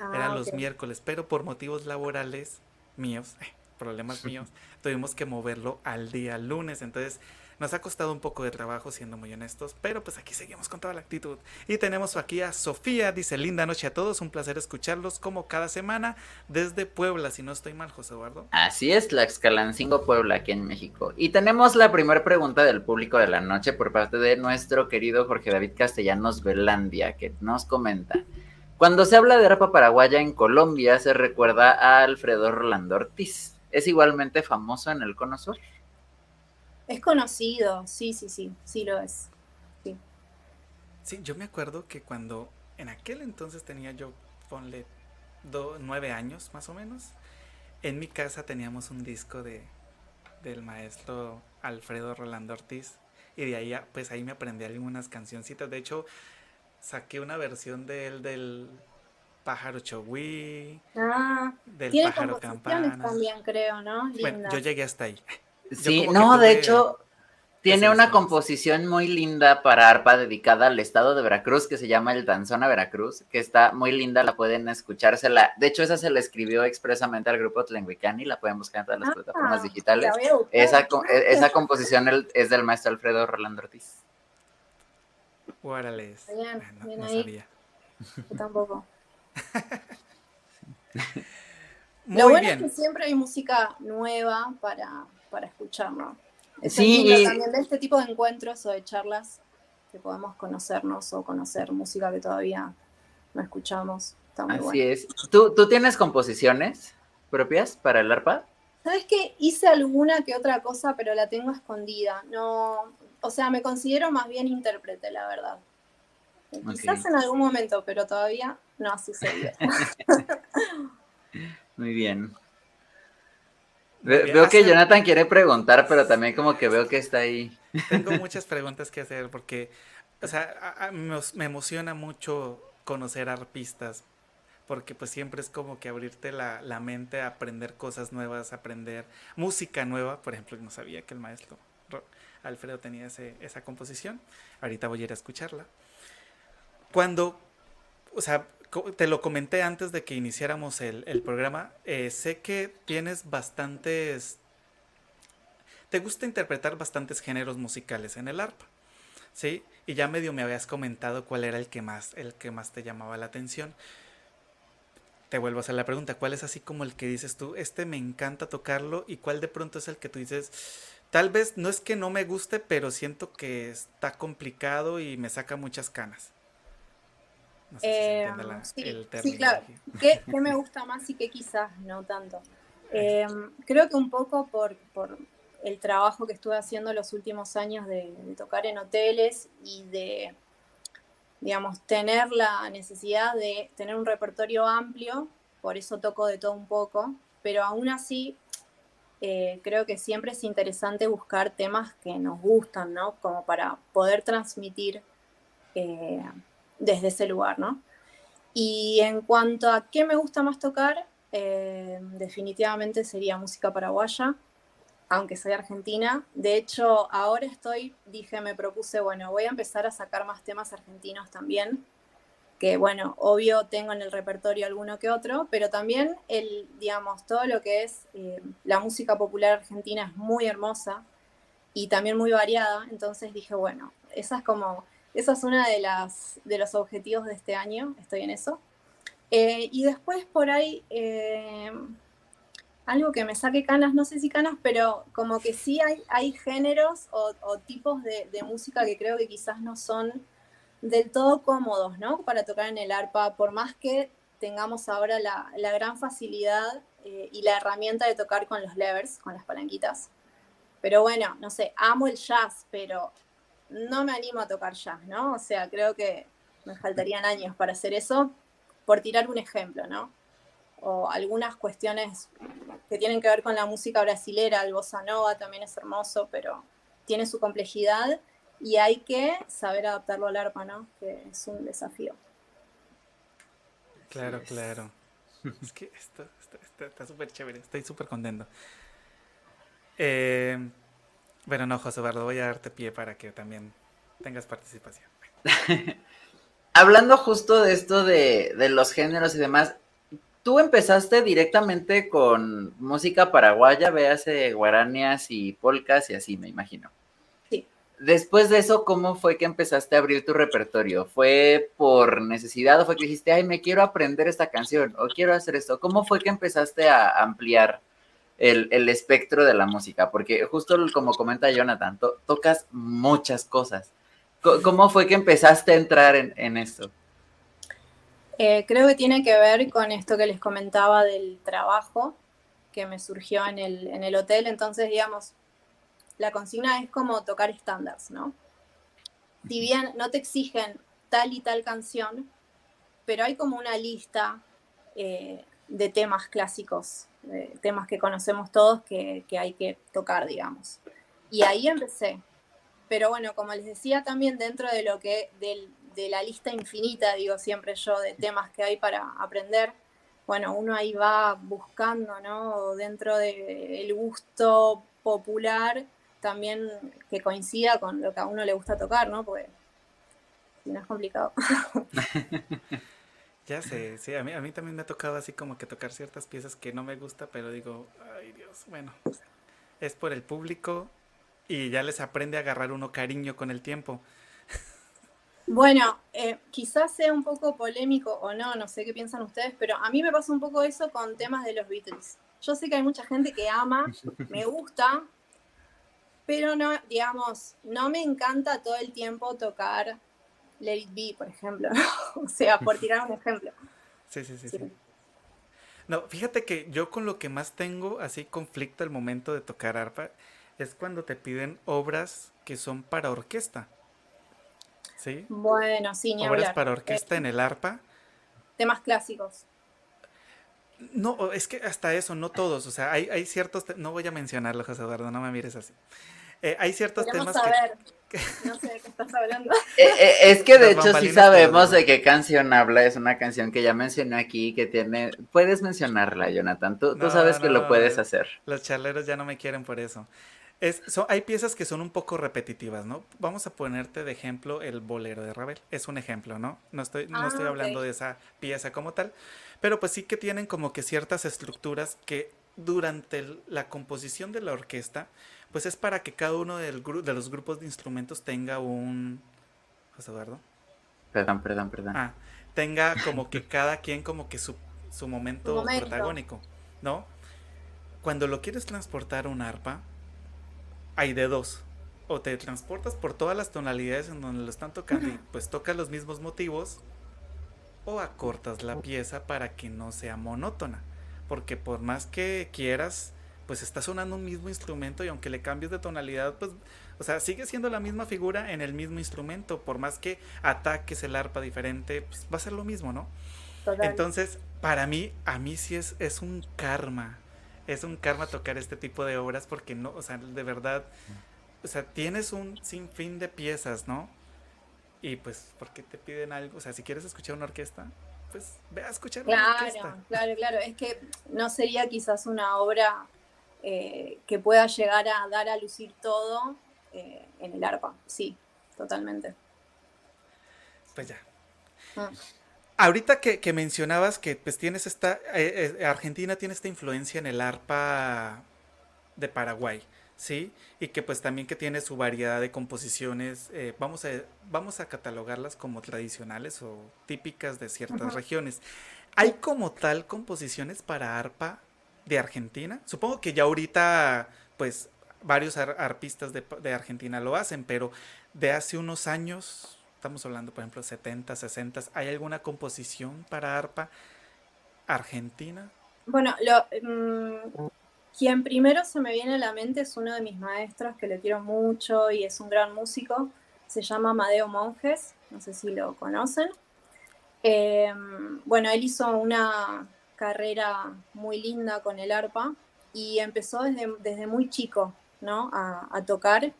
Ah, Eran los miércoles, pero por motivos laborales míos, problemas míos, tuvimos que moverlo al día lunes. Entonces, nos ha costado un poco de trabajo, siendo muy honestos, pero pues aquí seguimos con toda la actitud. Y tenemos aquí a Sofía, dice linda noche a todos, un placer escucharlos como cada semana desde Puebla, si no estoy mal, José Eduardo. Así es, la Excalancingo Puebla, aquí en México. Y tenemos la primera pregunta del público de la noche por parte de nuestro querido Jorge David Castellanos Velandia, que nos comenta. Cuando se habla de rapa paraguaya en Colombia, se recuerda a Alfredo Rolando Ortiz es igualmente famoso en el Cono Sur. Es conocido, sí, sí, sí, sí lo es. Sí. sí, yo me acuerdo que cuando en aquel entonces tenía yo, ponle nueve años más o menos, en mi casa teníamos un disco de, del maestro Alfredo Rolando Ortiz y de ahí pues ahí me aprendí algunas cancioncitas. De hecho, saqué una versión de él del pájaro chogui, ah, del tiene pájaro campana. también, creo, ¿no? Bueno, yo llegué hasta ahí. Sí, no, de hecho, tiene una composición muy linda para arpa dedicada al estado de Veracruz que se llama el Danzón a Veracruz, que está muy linda, la pueden escuchársela. De hecho, esa se la escribió expresamente al grupo Tlenguicani, la pueden buscar en todas las ah, plataformas digitales. Esa, e, esa composición es del maestro Alfredo Rolando Ortiz. Órale. no, sabía. Yo tampoco. Lo bueno es que siempre hay música nueva para, para escuchar, ¿no? sí, también de este tipo de encuentros o de charlas que podamos conocernos o conocer música que todavía no escuchamos. Está muy Así es. ¿Tú, ¿Tú tienes composiciones propias para el arpa? Sabes que hice alguna que otra cosa, pero la tengo escondida. No, o sea, me considero más bien intérprete, la verdad. Quizás en algún momento, pero todavía no ha sucedido. Muy bien. veo que Jonathan quiere preguntar, pero también como que veo que está ahí. Tengo muchas preguntas que hacer porque, o sea, me emociona mucho conocer arpistas, porque pues siempre es como que abrirte la, la, mente a aprender cosas nuevas, aprender música nueva. Por ejemplo, no sabía que el maestro Alfredo tenía ese, esa composición. Ahorita voy a ir a escucharla. Cuando, o sea, te lo comenté antes de que iniciáramos el, programa, eh, sé que tienes bastantes, te gusta interpretar bastantes géneros musicales en el arpa, ¿sí? Y ya medio me habías comentado cuál era el que más, el que más te llamaba la atención. Te vuelvo a hacer la pregunta, ¿cuál es así como el que dices tú, este me encanta tocarlo y cuál de pronto es el que tú dices, tal vez no es que no me guste, pero siento que está complicado y me saca muchas canas? Em, sí, claro. ¿Qué, me gusta más y qué quizás no tanto? Em, creo que un poco por, el trabajo que estuve haciendo los últimos años de, tocar en hoteles y de, digamos, tener la necesidad de tener un repertorio amplio, por eso toco de todo un poco, pero aún así eh, creo que siempre es interesante buscar temas que nos gustan, ¿no? Como para poder transmitir eh, desde ese lugar, ¿no? Y en cuanto a qué me gusta más tocar, eh, definitivamente sería música paraguaya, aunque soy argentina. De hecho, ahora estoy, dije, me propuse, bueno, voy a empezar a sacar más temas argentinos también, que bueno, obvio tengo en el repertorio alguno que otro, pero también el, digamos, todo lo que es eh, la música popular argentina es muy hermosa y también muy variada, entonces dije, bueno, esa es como esa es una de de los objetivos de este año, estoy en eso. Eh, y después por ahí, eh, algo que me saque canas, no sé si canas, pero como que sí hay, hay géneros o, tipos de, música que creo que quizás no son del todo cómodos, ¿no? Para tocar en el arpa, por más que tengamos ahora la, gran facilidad eh, y la herramienta de tocar con los levers, con las palanquitas. Pero bueno, no sé, amo el jazz, pero no me animo a tocar jazz, ¿no? O sea, creo que me faltarían años para hacer eso, por tirar un ejemplo, ¿no? O algunas cuestiones que tienen que ver con la música brasilera, el bossa nova también es hermoso, pero tiene su complejidad y hay que saber adaptarlo al arpa, ¿no? Que es un desafío. Claro, claro. Es que esto, está súper chévere, estoy súper contento. Eh, bueno, no, José Eduardo, voy a darte pie para que también tengas participación. Hablando justo de esto de, los géneros y demás, tú empezaste directamente con música paraguaya, véase guaranías y polcas y así, me imagino. Sí. Después de eso, ¿cómo fue que empezaste a abrir tu repertorio? ¿Fue por necesidad o fue que dijiste, ay, me quiero aprender esta canción o quiero hacer esto? ¿Cómo fue que empezaste a ampliar el, espectro de la música, porque justo como comenta Jonathan, tocas muchas cosas. ¿Cómo fue que empezaste a entrar en, esto? Eh, creo que tiene que ver con esto que les comentaba del trabajo que me surgió en el, en el hotel. Entonces, digamos, la consigna es como tocar estándares, ¿no? Si bien no te exigen tal y tal canción, pero hay como una lista eh, de temas clásicos temas que conocemos todos que, hay que tocar, digamos. Y ahí empecé. Pero bueno, como les decía también dentro de lo que, de la lista infinita, digo siempre yo, de temas que hay para aprender. Bueno, uno ahí va buscando, ¿no? Dentro del gusto popular, también que coincida con lo que a uno le gusta tocar, ¿no? Porque si no es complicado. Ya sé, sí, a mí, a mí también me ha tocado así como que tocar ciertas piezas que no me gusta, pero digo, ay Dios, bueno, es por el público y ya les aprende a agarrar uno cariño con el tiempo. Bueno, eh, quizás sea un poco polémico o no, no sé qué piensan ustedes, pero a mí me pasa un poco eso con temas de los Beatles. Yo sé que hay mucha gente que ama, me gusta, pero no, digamos, no me encanta todo el tiempo tocar Let It Be, por ejemplo. o sea, por tirar un ejemplo. Sí, sí, sí, sí, No, fíjate que yo con lo que más tengo así conflicto al momento de tocar arpa es cuando te piden obras que son para orquesta. ¿Sí? Bueno, sí, ni Obras para orquesta en el arpa. Temas clásicos. No, es que hasta eso, no todos. O sea, hay, hay ciertos. No voy a mencionarlo, José Eduardo, no me mires así. Eh, hay ciertos temas que... No sé de qué estás hablando. Eh, eh, es que de hecho sí sabemos de qué canción habla. Es una canción que ya mencioné aquí, que tiene... Puedes mencionarla, Jonathan. Tú, tú sabes que lo puedes hacer. Los charleros ya no me quieren por eso. Es, hay piezas que son un poco repetitivas, ¿no? Vamos a ponerte de ejemplo el bolero de Ravel. Es un ejemplo, ¿no? No estoy, no estoy ah, hablando de esa pieza como tal, pero pues sí que tienen como que ciertas estructuras que durante la composición de la orquesta pues es para que cada uno del de los grupos de instrumentos tenga un... José Eduardo. Perdón, perdón, perdón. Ah, tenga como que cada quien como que su, momento, protagónico, ¿no? Cuando lo quieres transportar a un arpa, hay de dos. O te transportas por todas las tonalidades en donde lo están tocando y pues tocas los mismos motivos, o acortas la pieza para que no sea monótona. Porque por más que quieras pues está sonando un mismo instrumento y aunque le cambies de tonalidad, pues, o sea, sigue siendo la misma figura en el mismo instrumento, por más que ataques el arpa diferente, pues va a ser lo mismo, ¿no? Entonces, para mí, a mí sí es, es un karma, es un karma tocar este tipo de obras porque no, o sea, de verdad, o sea, tienes un sinfín de piezas, ¿no? Y pues, ¿por qué te piden algo? O sea, si quieres escuchar una orquesta, pues ve a escuchar una orquesta. Claro, claro, es que no sería quizás una obra eh, que pueda llegar a dar a lucir todo eh, en el arpa. Sí, totalmente. Pues ya. Ah. Ahorita que, mencionabas que pues tienes esta, eh, Argentina tiene esta influencia en el arpa de Paraguay, ¿sí? Y que pues también que tiene su variedad de composiciones, vamos, a, vamos a catalogarlas como tradicionales o típicas de ciertas regiones. ¿Hay como tal composiciones para arpa de Argentina. Supongo que ya ahorita, pues, varios arpistas de, Argentina lo hacen, pero de hace unos años, estamos hablando, por ejemplo, 70, 60, ¿hay alguna composición para arpa argentina? Bueno, lo, mm, quien primero se me viene a la mente es uno de mis maestros que le quiero mucho y es un gran músico. Se llama Amadeo Monjes, no sé si lo conocen. Em, bueno, él hizo una carrera muy linda con el arpa y empezó desde, muy chico, ¿no? A, tocar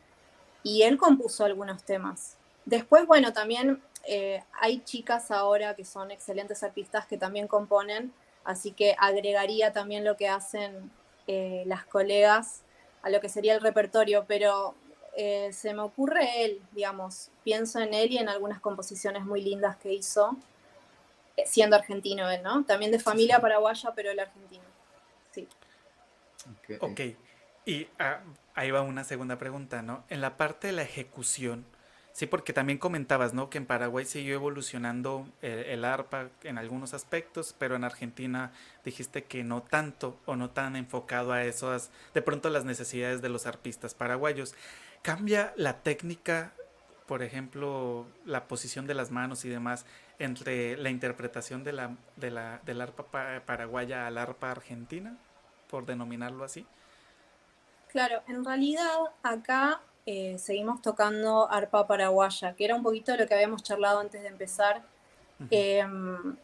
y él compuso algunos temas. Después, bueno, también eh, hay chicas ahora que son excelentes artistas que también componen, así que agregaría también lo que hacen eh, las colegas a lo que sería el repertorio, pero eh, se me ocurre él, digamos, pienso en él y en algunas composiciones muy lindas que hizo siendo argentino él, ¿no? También de familia paraguaya, pero el argentino. Sí. Ok. Y ah, ahí va una segunda pregunta, ¿no? En la parte de la ejecución, sí, porque también comentabas, ¿no? Que en Paraguay siguió evolucionando el, arpa en algunos aspectos, pero en Argentina dijiste que no tanto o no tan enfocado a esas, de pronto las necesidades de los arpistas paraguayos. ¿Cambia la técnica, por ejemplo, la posición de las manos y demás? Entre la interpretación de la, de la, del arpa paraguaya al arpa argentina, por denominarlo así? Claro, en realidad acá eh, seguimos tocando arpa paraguaya, que era un poquito lo que habíamos charlado antes de empezar. Em,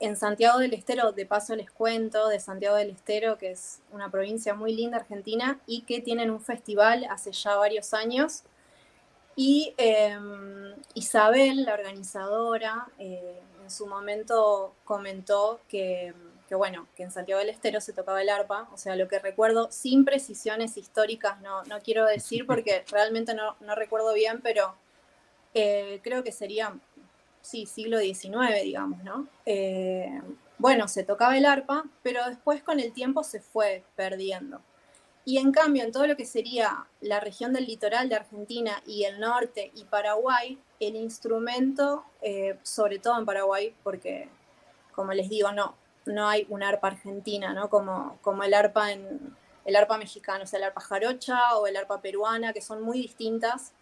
en Santiago del Estero, de paso les cuento, de Santiago del Estero, que es una provincia muy linda argentina y que tienen un festival hace ya varios años Y em, Isabel, la organizadora, eh, en su momento comentó que, bueno, que en Santiago del Estero se tocaba el arpa, o sea, lo que recuerdo sin precisiones históricas, no, no quiero decir porque realmente no, no recuerdo bien, pero eh, creo que sería, sí, siglo XIX, digamos, ¿no? Eh, bueno, se tocaba el arpa, pero después con el tiempo se fue perdiendo. Y en cambio, en todo lo que sería la región del litoral de Argentina y el norte y Paraguay, el instrumento, eh, sobre todo en Paraguay, porque, como les digo, no, no hay un arpa argentina, ¿no? Como, como el arpa en el arpa mexicano, o sea, el arpa jarocha o el arpa peruana, que son muy distintas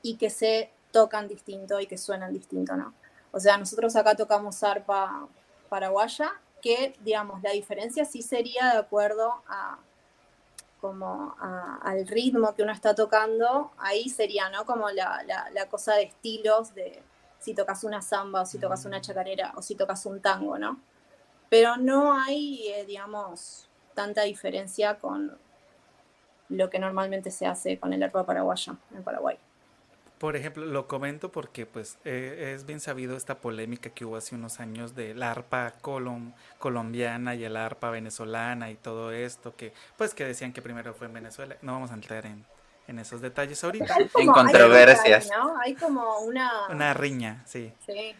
y que se tocan distinto y que suenan distinto, ¿no? O sea, nosotros acá tocamos arpa paraguaya, que, digamos, la diferencia sí sería de acuerdo a como al ritmo que uno está tocando, ahí sería, ¿no? Como la, cosa de estilos, de si tocas una samba o si tocas una chacarera o si tocas un tango, ¿no? Pero no hay, eh, digamos, tanta diferencia con lo que normalmente se hace con el arpa paraguaya en Paraguay. Por ejemplo, lo comento porque pues eh, es bien sabido esta polémica que hubo hace unos años de la arpa colombiana y el arpa venezolana y todo esto, que pues que decían que primero fue en Venezuela. No vamos a entrar en, esos detalles ahorita. en controversias. Hay como una... Una riña, sí. Sí.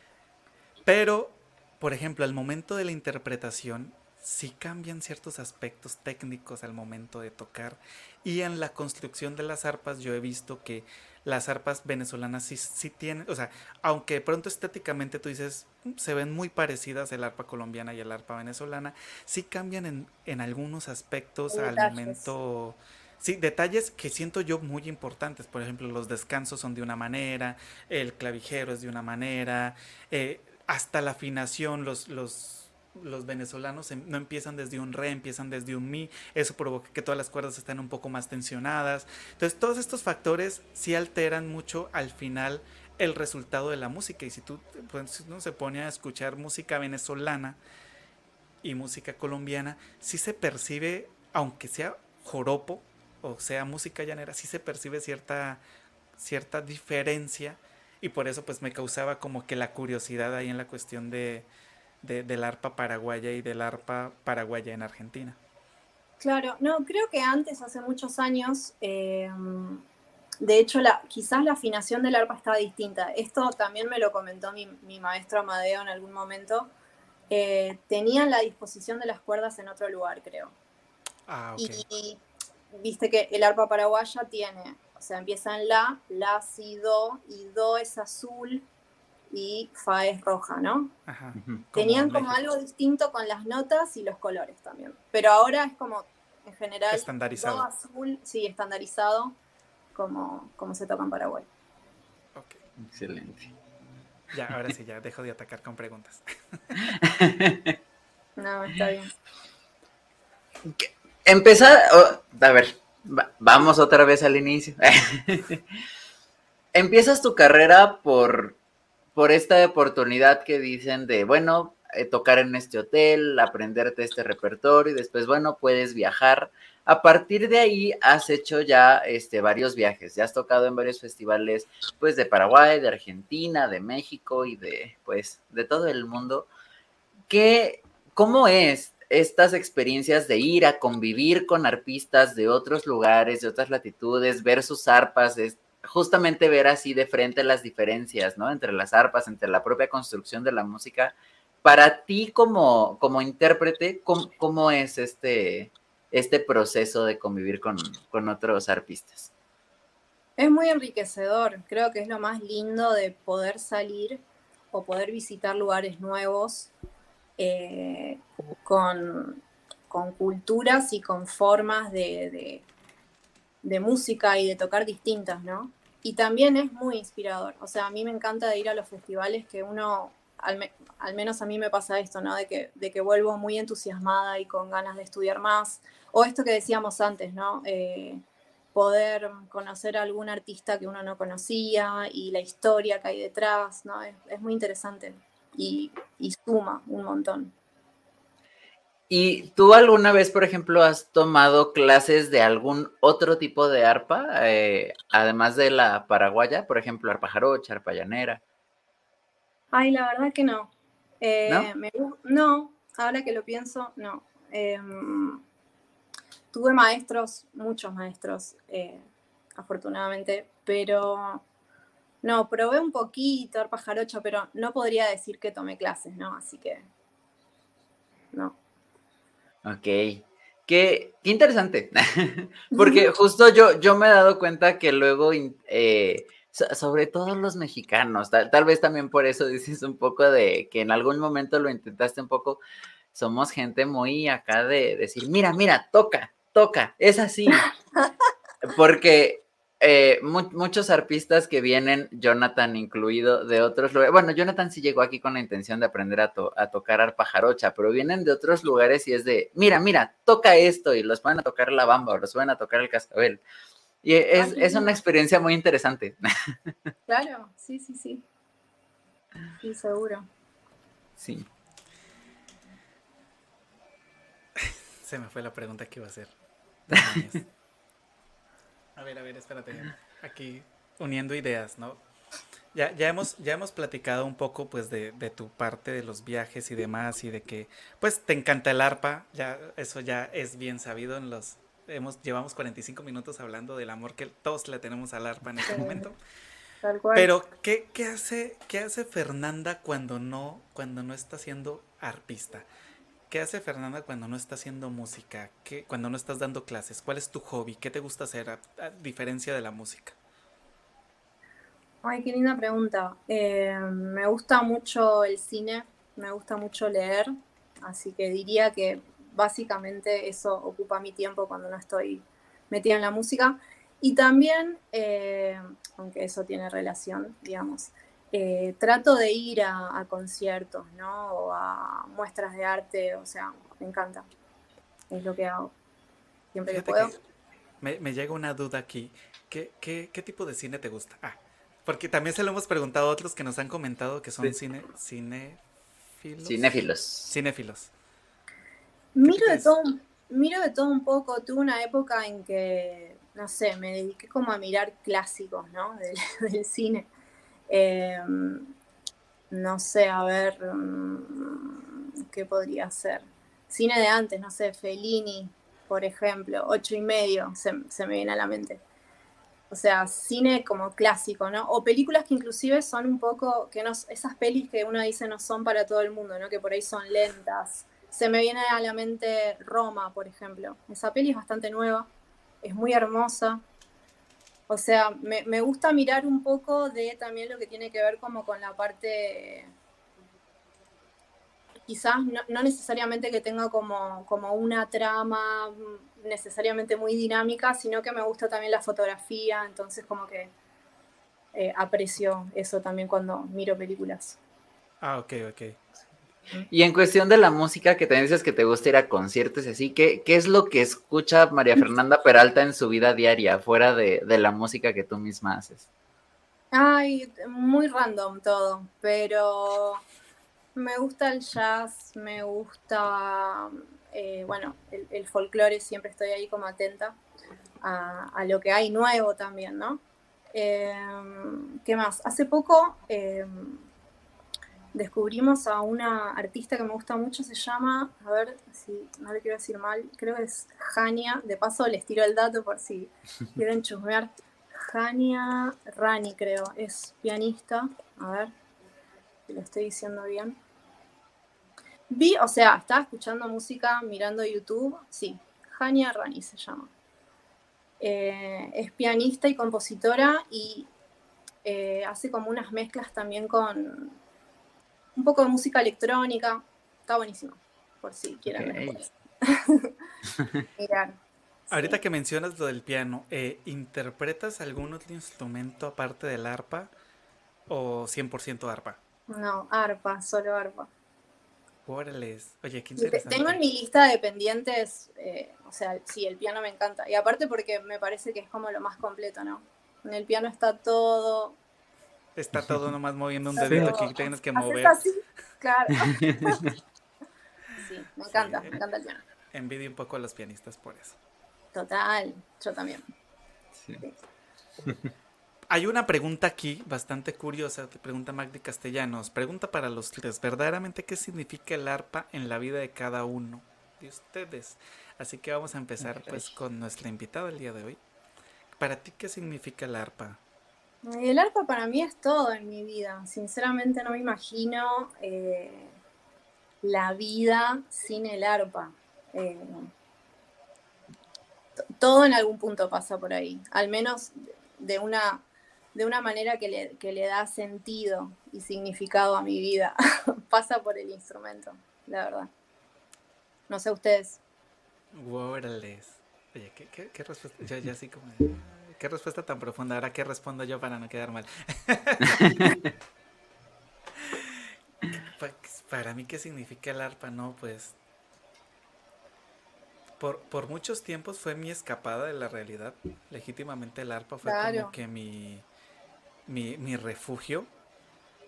Pero, por ejemplo, al momento de la interpretación, sí cambian ciertos aspectos técnicos al momento de tocar. Y en la construcción de las arpas yo he visto que las arpas venezolanas sí, sí tienen, o sea, aunque pronto estéticamente tú dices, mm, se ven muy parecidas el arpa colombiana y el arpa venezolana, sí cambian en, en algunos aspectos al momento... Sí, detalles que siento yo muy importantes. Por ejemplo, los descansos son de una manera, el clavijero es de una manera, eh, hasta la afinación, los, los los venezolanos em, no empiezan desde un re, empiezan desde un mi, eso provoca que todas las cuerdas estén un poco más tensionadas. Entonces todos estos factores sí alteran mucho al final el resultado de la música. Y si tú pues, no se pone a escuchar música venezolana y música colombiana, sí se percibe, aunque sea joropo o sea música llanera, sí se percibe cierta, cierta diferencia. Y por eso pues me causaba como que la curiosidad ahí en la cuestión de, del arpa paraguaya y del arpa paraguaya en Argentina. Claro, no, creo que antes, hace muchos años, eh, de hecho, la, quizás la afinación del arpa estaba distinta. Esto también me lo comentó mi, maestro Amadeo en algún momento. Eh, tenían la disposición de las cuerdas en otro lugar, creo. Ah, y, viste que el arpa paraguaya tiene, o sea, empieza en la, la, si, do, y do es azul, y fa es roja, ¿no? Tenían como algo distinto con las notas y los colores también. Pero ahora es como, en general, estandarizado. azul, sí, estandarizado, como, como se toca en Paraguay. Excelente. Ya, ahora sí, ya dejo de atacar con preguntas. no, está bien. Empezar, a ver, vamos otra vez al inicio. Empiezas tu carrera por por esta oportunidad que dicen de, bueno, eh, tocar en este hotel, aprenderte este repertorio y después, bueno, puedes viajar. A partir de ahí has hecho ya este, varios viajes, ya has tocado en varios festivales, pues de Paraguay, de Argentina, de México y de, pues, de todo el mundo. ¿Qué, ¿Cómo es estas experiencias de ir a convivir con arpistas de otros lugares, de otras latitudes, ver sus arpas, justamente ver así de frente las diferencias, ¿no? Entre las arpas, entre la propia construcción de la música. Para ti como, como intérprete, ¿cómo, es este, este proceso de convivir con, otros arpistas? Es muy enriquecedor, creo que es lo más lindo de poder salir o poder visitar lugares nuevos eh, con, culturas y con formas de de música y de tocar distintas, ¿no? Y también es muy inspirador. O sea, a mí me encanta ir a los festivales que uno, al, menos a mí me pasa esto, ¿no? De que, de vuelvo muy entusiasmada y con ganas de estudiar más. O esto que decíamos antes, ¿no? Eh, poder conocer a algún artista que uno no conocía y la historia que hay detrás, ¿no? Es, muy interesante y suma un montón. ¿Y tú alguna vez, por ejemplo, has tomado clases de algún otro tipo de arpa, eh, además de la paraguaya, por ejemplo, arpa jarocha, arpa llanera? Ay, la verdad que no. Eh, ¿No? ahora que lo pienso, no. Em, tuve maestros, muchos maestros, eh, afortunadamente, pero no, probé un poquito arpa jarocha, pero no podría decir que tomé clases, ¿no? Así que no. Ok. Qué, interesante, porque justo yo, yo me he dado cuenta que luego, eh, sobre todo los mexicanos, tal, vez también por eso dices un poco de que en algún momento lo intentaste un poco, somos gente muy acá de decir, mira, mira, toca, toca, es así. Porque eh, muchos arpistas que vienen, Jonathan incluido, de otros lugares. Bueno, Jonathan sí llegó aquí con la intención de aprender a, tocar arpa jarocha, pero vienen de otros lugares y es de, mira, mira, toca esto y los pueden a tocar la bamba o los pueden a tocar el cascabel. Y es, es una experiencia muy interesante. Claro, sí, sí, sí. Sí, seguro. Sí. Se me fue la pregunta que iba a hacer. A ver, a ver, espérate. Aquí uniendo ideas, ¿no? Ya, ya, hemos, ya hemos platicado un poco pues de, de, tu parte de los viajes y demás y de que pues te encanta el arpa, ya eso ya es bien sabido en los hemos llevamos 45 minutos hablando del amor que todos le tenemos al arpa en este momento. Pero ¿qué, qué, hace qué hace Fernanda cuando no cuando no está siendo arpista? ¿Qué hace Fernanda cuando no está haciendo música? ¿Qué, cuando no estás dando clases? ¿Cuál es tu hobby? ¿Qué te gusta hacer a, diferencia de la música? Ay, qué linda pregunta. Eh, me gusta mucho el cine, me gusta mucho leer, así que diría que básicamente eso ocupa mi tiempo cuando no estoy metida en la música. Y también, eh, aunque eso tiene relación, digamos, eh, trato de ir a, conciertos, ¿no? O a muestras de arte, o sea, me encanta. Es lo que hago. Siempre que puedo. me, llega una duda aquí. ¿Qué, tipo de cine te gusta? Ah, porque también se lo hemos preguntado a otros que nos han comentado que son cine, cinéfilos. Cinéfilos. Cinéfilos. Miro de, todo, miro de todo un poco. Tuve una época en que, no sé, me dediqué como a mirar clásicos, ¿no? del cine. Em, no sé, a ver, mm, ¿qué podría ser? Cine de antes, no sé, Fellini, por ejemplo, ocho y medio, se, me viene a la mente. O sea, cine como clásico, ¿no? O películas que inclusive son un poco, que no, esas pelis que uno dice no son para todo el mundo, ¿no? Que por ahí son lentas. Se me viene a la mente Roma, por ejemplo. Esa peli es bastante nueva, es muy hermosa, o sea, me, gusta mirar un poco de también lo que tiene que ver como con la parte, quizás no, necesariamente que tenga como, como una trama necesariamente muy dinámica, sino que me gusta también la fotografía, entonces como que eh, aprecio eso también cuando miro películas. Ah, ok, ok. Y en cuestión de la música, que también dices que te gusta ir a conciertos así, ¿qué, ¿qué es lo que escucha María Fernanda Peralta en su vida diaria, fuera de, la música que tú misma haces? Ay, muy random todo, pero me gusta el jazz, me gusta, eh, bueno, el, folclore, siempre estoy ahí como atenta a, lo que hay nuevo también, ¿no? Eh, ¿Qué más? Hace poco... Eh, descubrimos a una artista que me gusta mucho, se llama, a ver si no le quiero decir mal, creo que es Jania, de paso les tiro el dato por si quieren chusmear. Jania Rani, creo, es pianista, a ver si lo estoy diciendo bien. Vi, o sea, estaba escuchando música, mirando YouTube, sí, Jania Rani se llama. Eh, es pianista y compositora y eh, hace como unas mezclas también con, un poco de música electrónica. Está buenísimo, por si quieren Mirar. Ahorita que mencionas lo del piano, eh, ¿interpretas algún otro instrumento aparte del arpa o 100% arpa? No, arpa, solo arpa. Oye, qué interesante. Tengo en mi lista de pendientes, eh, o sea, sí, el piano me encanta. Y aparte porque me parece que es como lo más completo, ¿no? En el piano está todo, Está todo nomás moviendo un dedito que tienes que mover. Así, claro. sí, me encanta, me encanta el piano. Envidio un poco a los pianistas por eso. Total, yo también. Hay una pregunta aquí bastante curiosa, te pregunta Magdi Castellanos. Pregunta para los tres, ¿verdaderamente qué significa el arpa en la vida de cada uno de ustedes? Así que vamos a empezar pues con nuestra invitada el día de hoy. ¿Para ti qué significa el arpa? El arpa para mí es todo en mi vida. Sinceramente no me imagino eh, la vida sin el arpa. Eh, todo en algún punto pasa por ahí, al menos de una, de una manera que le, que le da sentido y significado a mi vida. pasa por el instrumento, la verdad. No sé ustedes. Oye, ¿qué, qué, respuesta? Ya, ya así como... ¿Qué respuesta tan profunda? Ahora, ¿qué respondo yo para no quedar mal? Pues, para mí, ¿qué significa el arpa? No, pues por, muchos tiempos fue mi escapada de la realidad. Legítimamente el arpa fue como que mi, mi, refugio.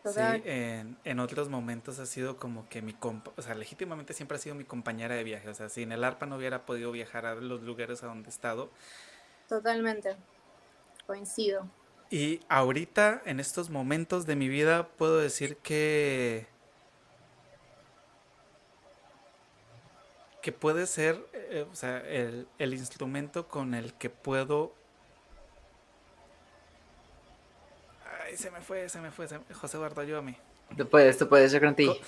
Sí, en, otros momentos ha sido como que mi compa, o sea, legítimamente siempre ha sido mi compañera de viaje. O sea, sin el arpa no hubiera podido viajar a los lugares a donde he estado. Totalmente. Coincido. Y ahorita, en estos momentos de mi vida, puedo decir que que puede ser, eh, o sea, el, el, instrumento con el que puedo... Ay, se me fue, se me fue. José Eduardo, ayúdame. Tú puedes, tú puedes, yo creo en ti.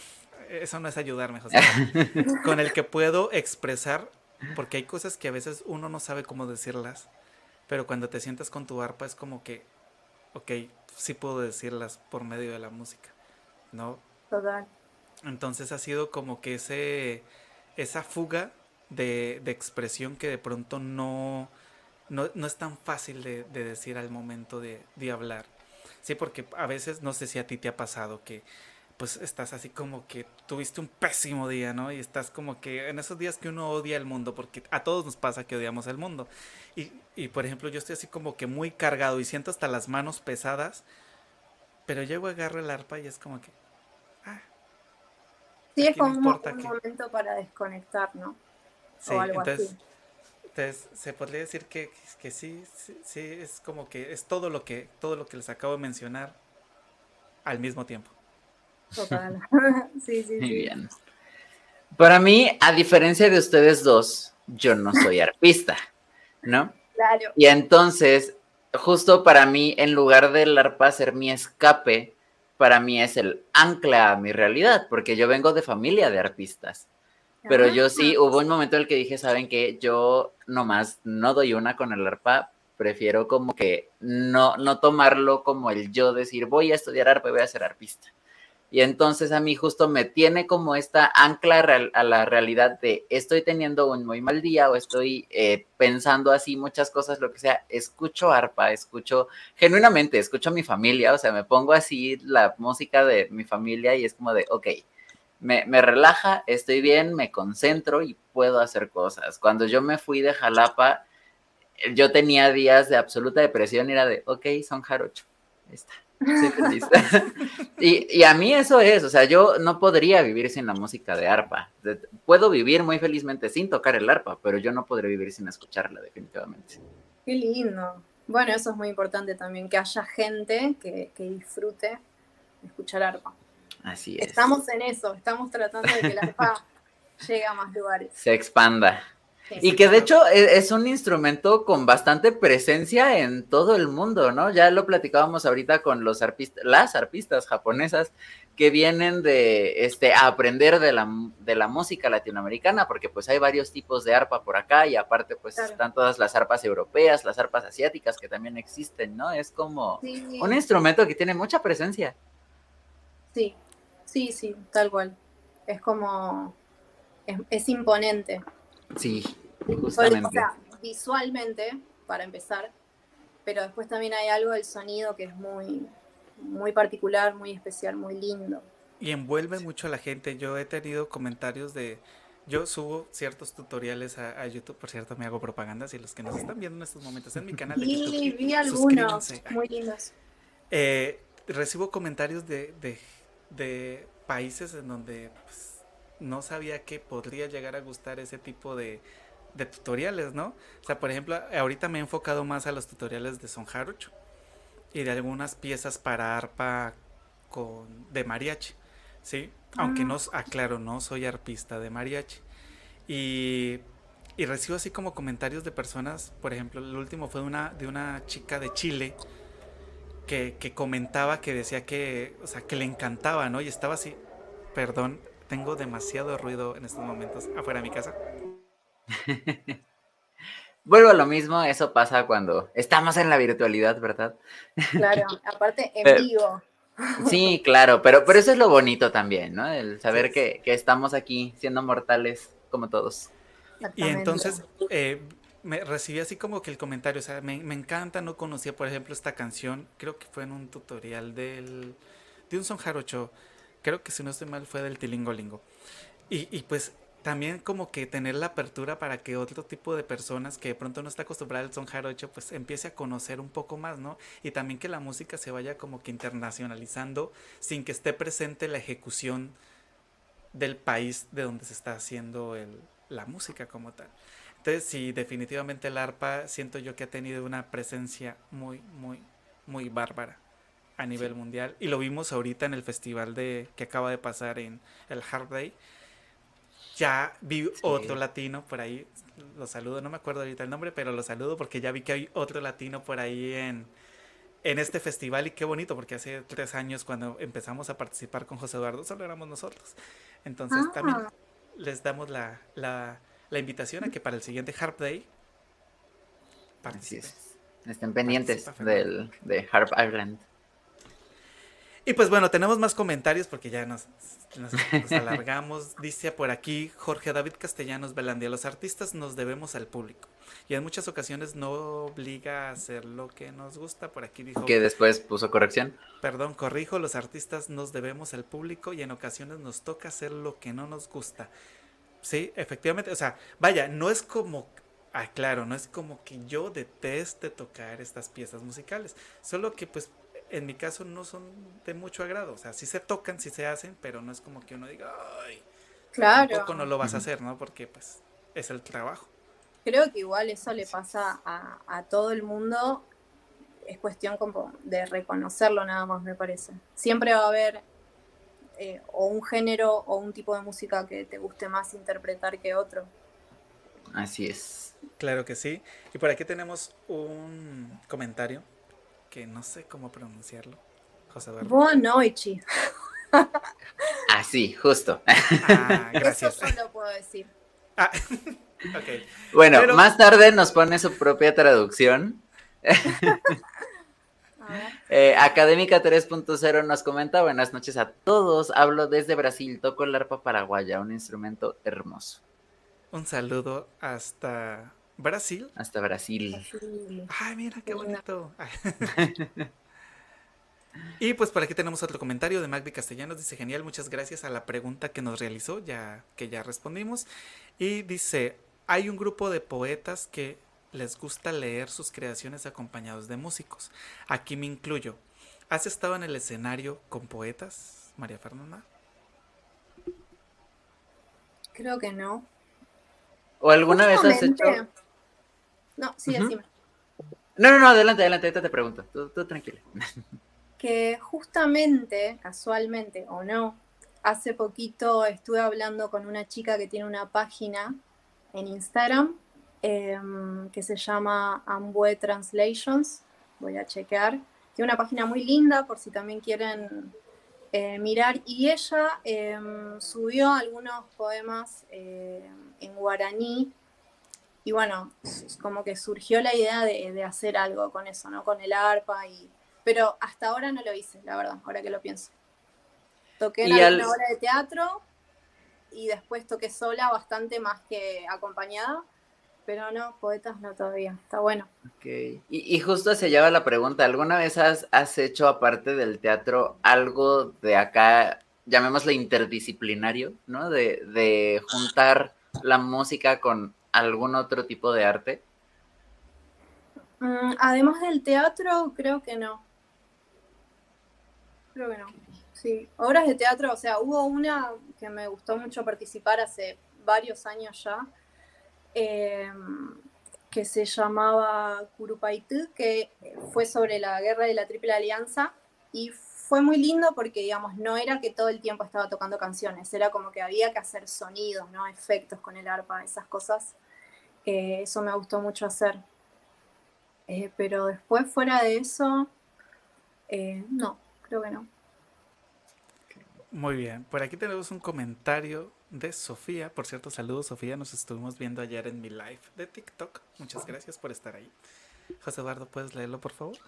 Eso no es ayudarme, José. con el que puedo expresar, porque hay cosas que a veces uno no sabe cómo decirlas, pero cuando te sientas con tu arpa es como que, ok, sí puedo decirlas por medio de la música, ¿no? Total. Entonces ha sido como que ese esa fuga de, expresión que de pronto no, no, es tan fácil de, decir al momento de, hablar. Sí, porque a veces, no sé si a ti te ha pasado que pues estás así como que tuviste un pésimo día, ¿no? Y estás como que en esos días que uno odia el mundo, porque a todos nos pasa que odiamos el mundo. Y, y por ejemplo, yo estoy así como que muy cargado y siento hasta las manos pesadas, pero llego, agarro el arpa y es como que, Sí, es como un, momento para desconectar, ¿no? Sí, o algo entonces, así. entonces se podría decir que, que sí, sí, es como que es todo lo que, todo lo que les acabo de mencionar al mismo tiempo. Total. sí, sí, Muy bien. Para mí, a diferencia de ustedes dos, yo no soy arpista, ¿no? Claro. Y entonces, justo para mí, en lugar del arpa ser mi escape, para mí es el ancla a mi realidad, porque yo vengo de familia de arpistas. Pero yo sí, ah. hubo un momento en el que dije, ¿saben qué? Yo nomás no doy una con el arpa, prefiero como que no, no tomarlo como el yo decir, voy a estudiar arpa y voy a ser arpista. Y entonces a mí justo me tiene como esta ancla a la realidad de estoy teniendo un muy mal día o estoy eh, pensando así muchas cosas, lo que sea. Escucho arpa, escucho genuinamente, escucho a mi familia, o sea, me pongo así la música de mi familia y es como de, ok, me, me relaja, estoy bien, me concentro y puedo hacer cosas. Cuando yo me fui de Jalapa, yo tenía días de absoluta depresión y era de, ok, son jarocho, está y, a mí eso es, o sea, yo no podría vivir sin la música de arpa. Puedo vivir muy felizmente sin tocar el arpa, pero yo no podré vivir sin escucharla, definitivamente. Qué lindo. Bueno, eso es muy importante también, que haya gente que, disfrute de escuchar arpa. Así es. Estamos en eso, estamos tratando de que el arpa llegue a más lugares. Se expanda y que de hecho e, es un instrumento con bastante presencia en todo el mundo, ¿no? Ya lo platicábamos ahorita con los arpistas, las arpistas japonesas que vienen de este a aprender de la, de la música latinoamericana, porque pues hay varios tipos de arpa por acá y aparte pues están todas las arpas europeas, las arpas asiáticas que también existen, ¿no? Es como un instrumento que tiene mucha presencia. Sí, sí, sí, tal cual. Es como, es imponente. Sí, justamente. O sea, visualmente, para empezar, pero después también hay algo del sonido que es muy, muy particular, muy especial, muy lindo. Y envuelve mucho a la gente. Yo he tenido comentarios de... Yo subo ciertos tutoriales a, YouTube, por cierto, me hago propaganda. Si los que nos están viendo en estos momentos en mi canal de YouTube. Sí, vi algunos, muy lindos. Eh, recibo comentarios de, de, de, países en donde pues, no sabía que podría llegar a gustar ese tipo de, de tutoriales, ¿no? O sea, por ejemplo, ahorita me he enfocado más a los tutoriales de Son Jarocho y de algunas piezas para arpa con, de mariachi, ¿sí? Aunque no, aclaro, no soy arpista de mariachi. Y, y, recibo así como comentarios de personas, por ejemplo, el último fue una, de una chica de Chile que, que comentaba que decía que, o sea, que le encantaba, ¿no? Y estaba así, perdón, tengo demasiado ruido en estos momentos afuera de mi casa. Vuelvo a lo mismo, eso pasa cuando estamos en la virtualidad, ¿verdad? Claro, aparte en vivo. Sí, claro, pero, pero eso es lo bonito también, ¿no? El saber que, estamos aquí siendo mortales como todos. Y entonces eh, me recibí así como que el comentario, o sea, me, encanta, no conocía, por ejemplo, esta canción, creo que fue en un tutorial del, de un son jarocho, creo que si no estoy mal fue del Tilingolingo. Y, y pues también como que tener la apertura para que otro tipo de personas que de pronto no está acostumbrada al son jarocho pues empiece a conocer un poco más, ¿no? Y también que la música se vaya como que internacionalizando sin que esté presente la ejecución del país de donde se está haciendo el, la música como tal. Entonces, sí, definitivamente el arpa siento yo que ha tenido una presencia muy, muy, muy bárbara a nivel mundial. Y lo vimos ahorita en el festival de que acaba de pasar en el Hard Day ya vi otro latino por ahí, lo saludo, no me acuerdo ahorita el nombre, pero lo saludo porque ya vi que hay otro latino por ahí en, en este festival y qué bonito, porque hace tres años cuando empezamos a participar con José Eduardo solo éramos nosotros. Entonces ah. también les damos la, la, la, invitación a que para el siguiente Harp Day participen. Estén pendientes del, de Harp Ireland. Y pues bueno, tenemos más comentarios porque ya nos, alargamos. Dice por aquí Jorge David Castellanos Belandia, los artistas nos debemos al público. Y en muchas ocasiones no obliga a hacer lo que nos gusta. Por aquí dijo... Que después puso corrección. Perdón, corrijo, los artistas nos debemos al público y en ocasiones nos toca hacer lo que no nos gusta. Sí, efectivamente, o sea, vaya, no es como Ah, claro, no es como que yo deteste tocar estas piezas musicales, solo que pues en mi caso no son de mucho agrado. O sea, sí se tocan, sí se hacen, pero no es como que uno diga, ay, claro. tampoco no lo vas a hacer, ¿no? Porque pues es el trabajo. Creo que igual eso le pasa a, todo el mundo. Es cuestión como de reconocerlo nada más, me parece. Siempre va a haber eh, o un género o un tipo de música que te guste más interpretar que otro. Así es. Claro que sí. Y por aquí tenemos un comentario que no sé cómo pronunciarlo. José Eduardo. Así, justo. Ah, gracias. Eso lo puedo decir. Ah, Bueno, más tarde nos pone su propia traducción. Eh, Académica 3.0 nos comenta, buenas noches a todos, hablo desde Brasil, toco el arpa paraguaya, un instrumento hermoso. Un saludo hasta Brasil. Hasta Brasil. Ay, mira qué bonito. y pues por aquí tenemos otro comentario de Magdi Castellanos. Dice, genial, muchas gracias a la pregunta que nos realizó, ya que ya respondimos. Y dice, hay un grupo de poetas que les gusta leer sus creaciones acompañados de músicos. Aquí me incluyo. ¿Has estado en el escenario con poetas, María Fernanda? Creo que no. ¿O alguna vez has hecho no, sí, uh No, no, no, adelante, adelante, te pregunto, tú, tú tranquila. Que justamente, casualmente o no, hace poquito estuve hablando con una chica que tiene una página en Instagram em, que se llama Ambue Translations. Voy a chequear. Tiene una página muy linda por si también quieren eh, mirar. Y ella em, subió algunos poemas em, en guaraní y bueno, como que surgió la idea de, hacer algo con eso, ¿no? Con el arpa y... Pero hasta ahora no lo hice, la verdad, ahora que lo pienso. Toqué en alguna hora de teatro y después toqué sola bastante más que acompañada, pero no, poetas no todavía, está bueno. Ok, y, justo se lleva la pregunta, ¿alguna vez has, has hecho aparte del teatro algo de acá, llamémosle interdisciplinario, ¿no? De, de juntar la música con algún otro tipo de arte? Mm, además del teatro, creo que no. Creo que no. Sí, obras de teatro, o sea, hubo una que me gustó mucho participar hace varios años ya, em, que se llamaba Curupaytú, que fue sobre la guerra de la Triple Alianza y fue muy lindo porque, digamos, no era que todo el tiempo estaba tocando canciones, era como que había que hacer sonidos, ¿no? Efectos con el arpa, esas cosas. Eso me gustó mucho hacer. Eh, pero después, fuera de eso, eh, no, creo que no. Muy bien, por aquí tenemos un comentario de Sofía. Por cierto, saludos Sofía, nos estuvimos viendo ayer en mi live de TikTok. Muchas gracias por estar ahí. José Eduardo, ¿puedes leerlo, por favor?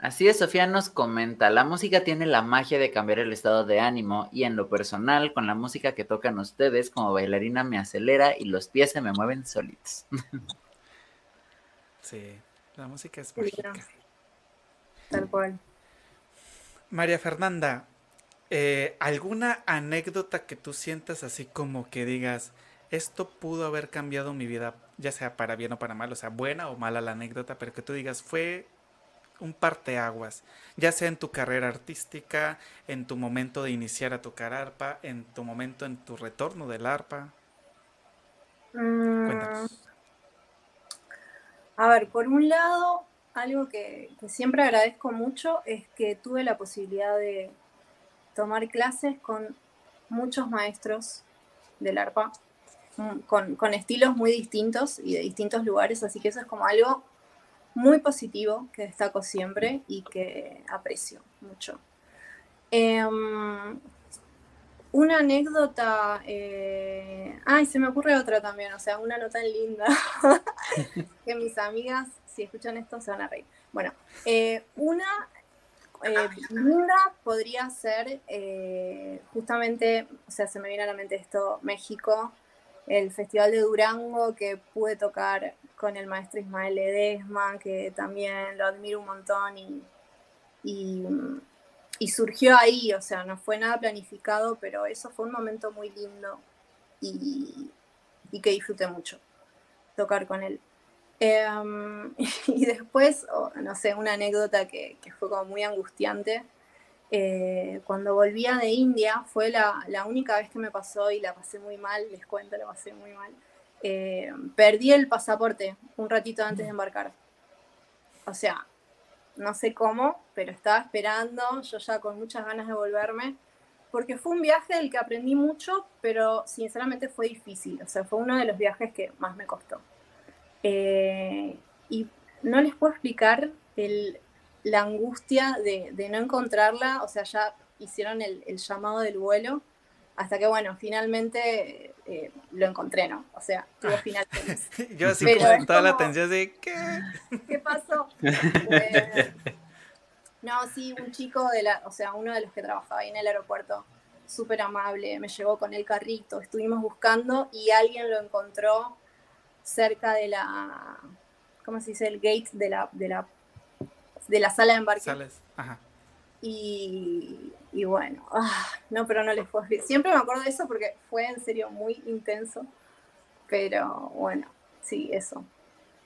Así es, Sofía nos comenta, la música tiene la magia de cambiar el estado de ánimo y en lo personal, con la música que tocan ustedes, como bailarina me acelera y los pies se me mueven solitos. Sí, la música es mágica. Tal cual. María Fernanda, eh, ¿Alguna anécdota que tú sientas así como que digas, esto pudo haber cambiado mi vida, ya sea para bien o para mal, o sea, buena o mala la anécdota, pero que tú digas, fue un parteaguas, ya sea en tu carrera artística, en tu momento de iniciar a tocar arpa, en tu momento en tu retorno del arpa? Mm. Cuéntanos. A ver, por un lado, algo que siempre agradezco mucho es que tuve la posibilidad de, tomar clases con muchos maestros del arpa, mm, con, estilos muy distintos y de distintos lugares, así que eso es como algo muy positivo que destaco siempre y que aprecio mucho. Em, una anécdota, eh, ay, se me ocurre otra también, o sea, una nota linda, que mis amigas, si escuchan esto, se van a reír. Bueno, eh, una eh, podría ser justamente, o sea, se me viene a la mente esto, México, el Festival de Durango que pude tocar con el maestro Ismael Ledesma, que también lo admiro un montón y, y, surgió ahí, o sea, no fue nada planificado, pero eso fue un momento muy lindo y, y que disfruté mucho tocar con él. Em, y después, no sé, una anécdota que, fue como muy angustiante. Eh, cuando volvía de India, fue la, única vez que me pasó y la pasé muy mal, les cuento, la pasé muy mal. Eh, perdí el pasaporte un ratito antes de embarcar. O sea, no sé cómo, pero estaba esperando, yo ya con muchas ganas de volverme, porque fue un viaje del que aprendí mucho, pero sinceramente fue difícil. O sea, fue uno de los viajes que más me costó. Eh, y no les puedo explicar la angustia de, no encontrarla, o sea, ya hicieron el, llamado del vuelo, hasta que, bueno, finalmente eh, lo encontré, ¿no? O sea, tuvo final feliz. Yo así con toda la atención de, ¿qué? ¿Qué pasó? Eh, no, sí, un chico de la, o sea, uno de los que trabajaba ahí en el aeropuerto, súper amable, me llevó con el carrito, estuvimos buscando y alguien lo encontró cerca de la, ¿cómo se dice? El gate de la, de la, de la sala de embarque. Sales, ajá. Y, y bueno, ah, no, pero no les puedo decir. Siempre me acuerdo de eso porque fue en serio muy intenso. Pero bueno, sí, eso.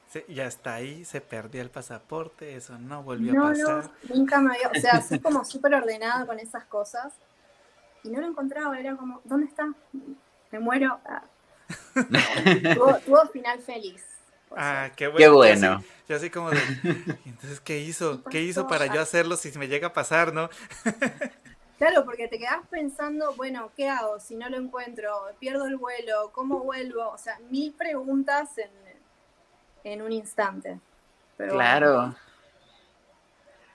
Sí, y hasta ahí se perdió el pasaporte, eso no volvió a pasar. No, nunca me había, o sea, soy como súper ordenada con esas cosas y no lo encontraba, era como, ¿dónde está? Me muero. Ah, tuvo, final feliz. Ah, qué bueno. Qué bueno. Yo así, como de, entonces, ¿qué hizo? ¿Qué hizo para yo hacerlo si me llega a pasar, no? Claro, porque te quedas pensando, bueno, ¿qué hago si no lo encuentro? ¿Pierdo el vuelo? ¿Cómo vuelvo? O sea, mil preguntas en, un instante. claro.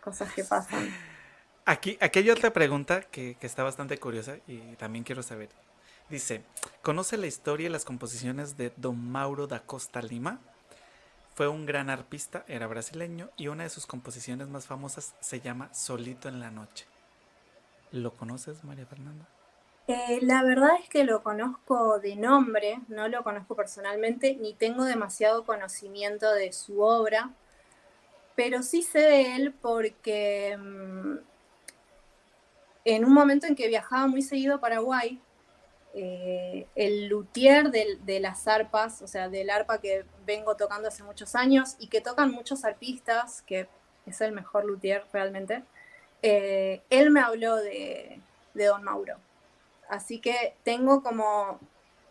cosas que pasan. Aquí, aquí hay otra pregunta que, que está bastante curiosa y también quiero saber. Dice, ¿conoce la historia y las composiciones de Don Mauro da Costa Lima? Fue un gran arpista, era brasileño y una de sus composiciones más famosas se llama Solito en la Noche. ¿Lo conoces, María Fernanda? Eh, la verdad es que lo conozco de nombre, no lo conozco personalmente, ni tengo demasiado conocimiento de su obra, pero sí sé de él porque mm, en un momento en que viajaba muy seguido a Paraguay, eh, el luthier de, las arpas, o sea, del arpa que vengo tocando hace muchos años y que tocan muchos arpistas, que es el mejor luthier realmente, eh, él me habló de, Don Mauro. Así que tengo como,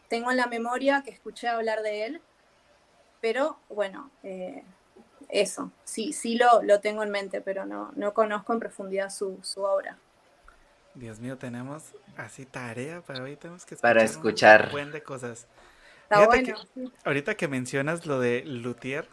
tengo en la memoria que escuché hablar de él, pero bueno, eh, eso, sí, sí lo, lo, tengo en mente, pero no, no conozco en profundidad su, su obra. Dios mío, tenemos así tarea para hoy, tenemos que escuchar para escuchar un buen de cosas. Está bueno, Ahorita que mencionas lo de Luthier,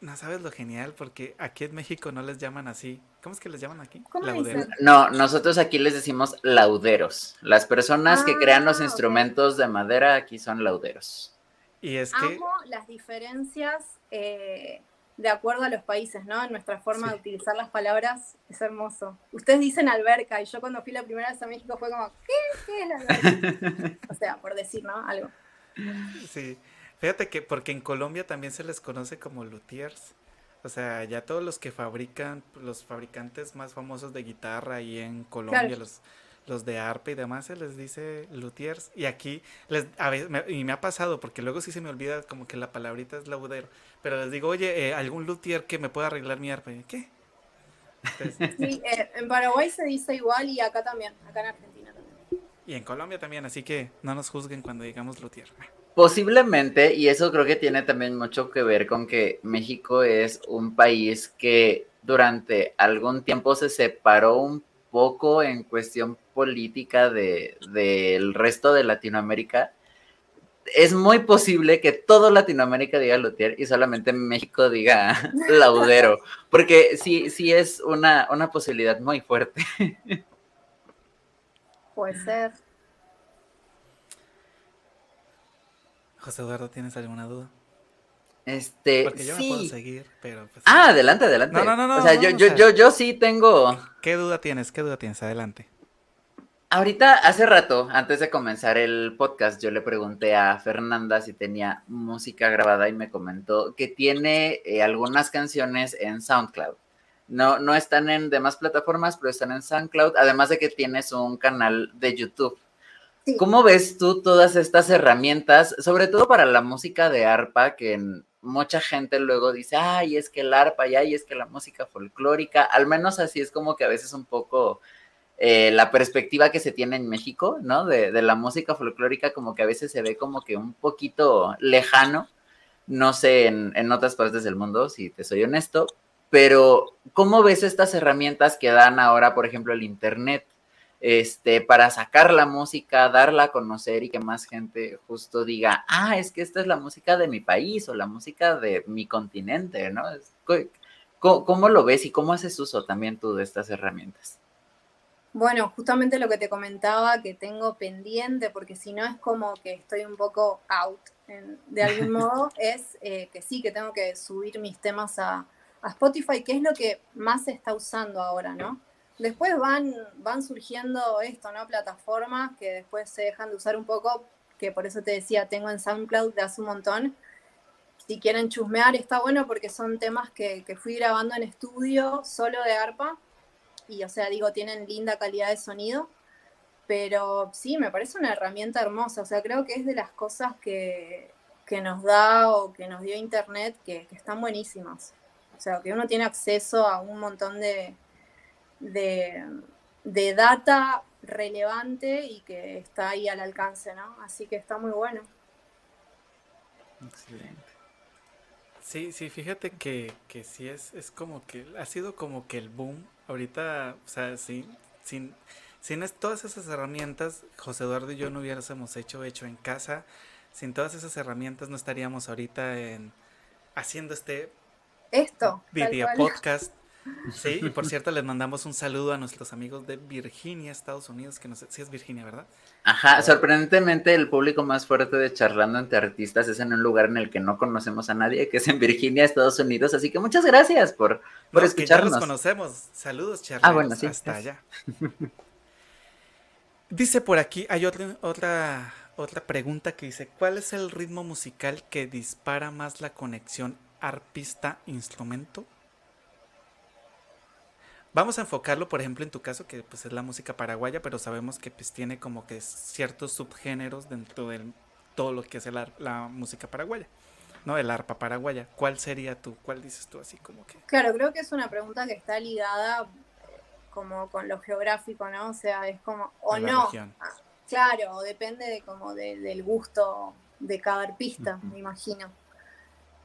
no sabes lo genial, porque aquí en México no les llaman así. ¿Cómo es que les llaman aquí? Lauderos. No, nosotros aquí les decimos lauderos. Las personas que crean los ah, instrumentos de madera aquí son lauderos. Y es que... Amo las diferencias eh, de acuerdo a los países, ¿no? En nuestra forma de utilizar las palabras es hermoso. Ustedes dicen alberca y yo cuando fui la primera vez a México fue como, ¿qué? ¿Qué es la alberca? o sea, por decir, ¿no? Algo. Sí. Fíjate que porque en Colombia también se les conoce como luthiers. O sea, ya todos los que fabrican, los fabricantes más famosos de guitarra y en Colombia, los, los de arpa y demás, se les dice luthiers. Y aquí, les, a veces, y me ha pasado, porque luego sí se me olvida como que la palabrita es laudero. Pero les digo, oye, eh, algún luthier que me pueda arreglar mi arpa. ¿Qué? sí, eh, en Paraguay se dice igual y acá también, acá en Argentina también. Y en Colombia también, así que no nos juzguen cuando digamos luthier. Posiblemente, y eso creo que tiene también mucho que ver con que México es un país que durante algún tiempo se separó un poco en cuestión política del de, resto de Latinoamérica. Es muy posible que todo Latinoamérica diga Luthier y solamente México diga Laudero, porque sí, sí es una, una posibilidad muy fuerte. Puede ser. José Eduardo, ¿tienes alguna duda? Este, Porque yo me puedo seguir, pero... Pues, ah, adelante, adelante. No, no, no, no. O sea, yo, yo, yo, yo sí tengo... ¿Qué duda tienes? ¿Qué duda tienes? Adelante. Ahorita, hace rato, antes de comenzar el podcast, yo le pregunté a Fernanda si tenía música grabada y me comentó que tiene eh, algunas canciones en SoundCloud. No, no están en demás plataformas, pero están en SoundCloud, además de que tienes un canal de YouTube. ¿Cómo ves tú todas estas herramientas, sobre todo para la música de arpa, que mucha gente luego dice, ay, es que el arpa y ay, es que la música folclórica, al menos así es como que a veces un poco eh, la perspectiva que se tiene en México, ¿no? De, de, la música folclórica como que a veces se ve como que un poquito lejano, no sé en, en otras partes del mundo, si te soy honesto, pero ¿cómo ves estas herramientas que dan ahora, por ejemplo, el Internet? Este, para sacar la música, darla a conocer y que más gente justo diga, ah, es que esta es la música de mi país o la música de mi continente, ¿no? ¿Cómo, lo ves y cómo haces uso también tú de estas herramientas? Bueno, justamente lo que te comentaba que tengo pendiente, porque si no es como que estoy un poco out de algún modo, es eh, que sí, que tengo que subir mis temas a, a Spotify, que es lo que más se está usando ahora, ¿no? Después van, van surgiendo esto, ¿no? Plataformas que después se dejan de usar un poco, que por eso te decía, tengo en SoundCloud de hace un montón. Si quieren chusmear, está bueno porque son temas que, fui grabando en estudio, solo de arpa. Y, o sea, digo, tienen linda calidad de sonido. Pero sí, me parece una herramienta hermosa. O sea, creo que es de las cosas que, nos da o que nos dio Internet que, que están buenísimas. O sea, que uno tiene acceso a un montón de, de, data relevante y que está ahí al alcance, ¿no? Así que está muy bueno. Excelente. Sí, sí, fíjate que, que sí es, es como que ha sido como que el boom. Ahorita, o sea, sí, sin, sin todas esas herramientas, José Eduardo y yo no hubiéramos hecho hecho en casa. Sin todas esas herramientas no estaríamos ahorita en haciendo este esto video podcast Sí, y por cierto, les mandamos un saludo a nuestros amigos de Virginia, Estados Unidos, que no sé si es Virginia, ¿verdad? Ajá, sorprendentemente el público más fuerte de charlando entre artistas es en un lugar en el que no conocemos a nadie, que es en Virginia, Estados Unidos, así que muchas gracias por, por escucharnos. ya los conocemos. Saludos, Charlie. Ah, bueno, sí. Hasta allá. Dice por aquí, hay otra, otra, otra pregunta que dice, ¿cuál es el ritmo musical que dispara más la conexión arpista-instrumento? Vamos a enfocarlo, por ejemplo, en tu caso, que pues es la música paraguaya, pero sabemos que pues tiene como que ciertos subgéneros dentro de todo lo que es la música paraguaya, ¿no? El arpa paraguaya. ¿Cuál sería tú? ¿Cuál dices tú así como que? Claro, creo que es una pregunta que está ligada como con lo geográfico, ¿no? O sea, es como, o no, ah, claro, depende de como del gusto de cada arpista, me imagino.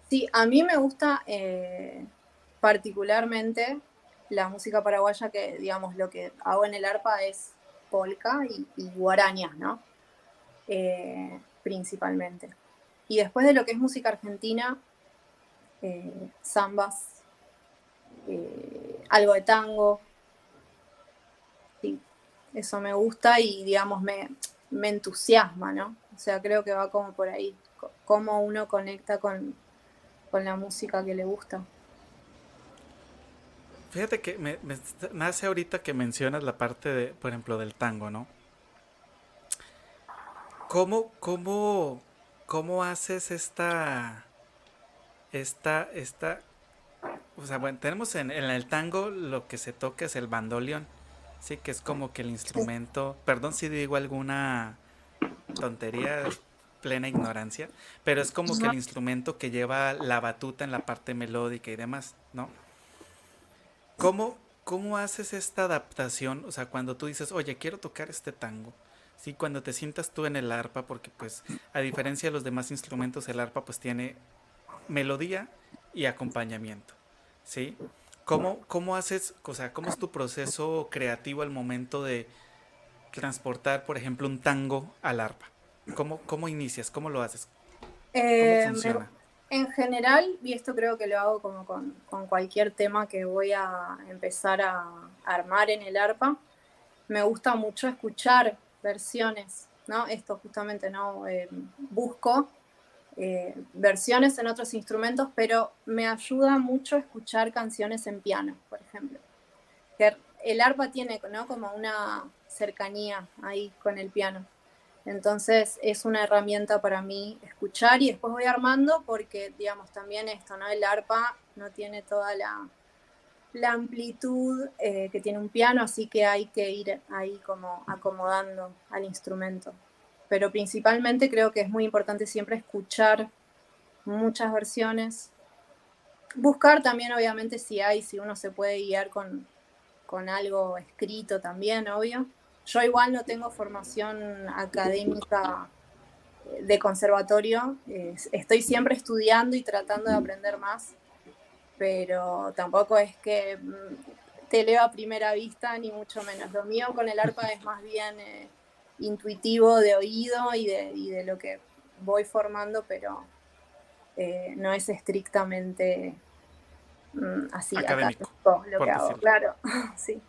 Sí, a mí me gusta eh, particularmente la música paraguaya que, digamos, lo que hago en el arpa es polka y, guarañas, ¿no? Eh, principalmente. Y después de lo que es música argentina, eh, zambas, algo de tango, sí, eso me gusta y, digamos, me, me entusiasma, ¿no? O sea, creo que va como por ahí, cómo uno conecta con, con la música que le gusta. Fíjate que me, me, hace ahorita que mencionas la parte de, por ejemplo, del tango, ¿no? ¿Cómo, cómo, cómo haces esta, esta, esta, o sea, bueno, tenemos en, en el tango lo que se toca es el bandoleón, sí, que es como que el instrumento, perdón si digo alguna tontería, plena ignorancia, pero es como que el instrumento que lleva la batuta en la parte melódica y demás, ¿no? ¿Cómo, ¿Cómo haces esta adaptación? O sea, cuando tú dices, oye, quiero tocar este tango, ¿sí? Cuando te sientas tú en el arpa, porque pues a diferencia de los demás instrumentos, el arpa pues tiene melodía y acompañamiento, ¿sí? ¿Cómo, cómo haces, o sea, cómo es tu proceso creativo al momento de transportar, por ejemplo, un tango al arpa? ¿Cómo, cómo inicias? ¿Cómo lo haces? ¿Cómo eh, funciona? En general, y esto creo que lo hago como con, cualquier tema que voy a empezar a armar en el arpa, me gusta mucho escuchar versiones, ¿no? Esto justamente, ¿no? Eh, busco eh, versiones en otros instrumentos, pero me ayuda mucho escuchar canciones en piano, por ejemplo. el arpa tiene, ¿no? Como una cercanía ahí con el piano. Entonces es una herramienta para mí escuchar y después voy armando porque, digamos, también esto, ¿no? El arpa no tiene toda la, amplitud eh, que tiene un piano, así que hay que ir ahí como acomodando al instrumento. Pero principalmente creo que es muy importante siempre escuchar muchas versiones. Buscar también, obviamente, si hay, si uno se puede guiar con, con algo escrito también, obvio yo igual no tengo formación académica de conservatorio, estoy siempre estudiando y tratando de aprender más, pero tampoco es que mm, te leo a primera vista, ni mucho menos. Lo mío con el arpa es más bien eh, intuitivo de oído y de, lo que voy formando, pero eh, no es estrictamente mm, así académico, lo que hago, claro, sí.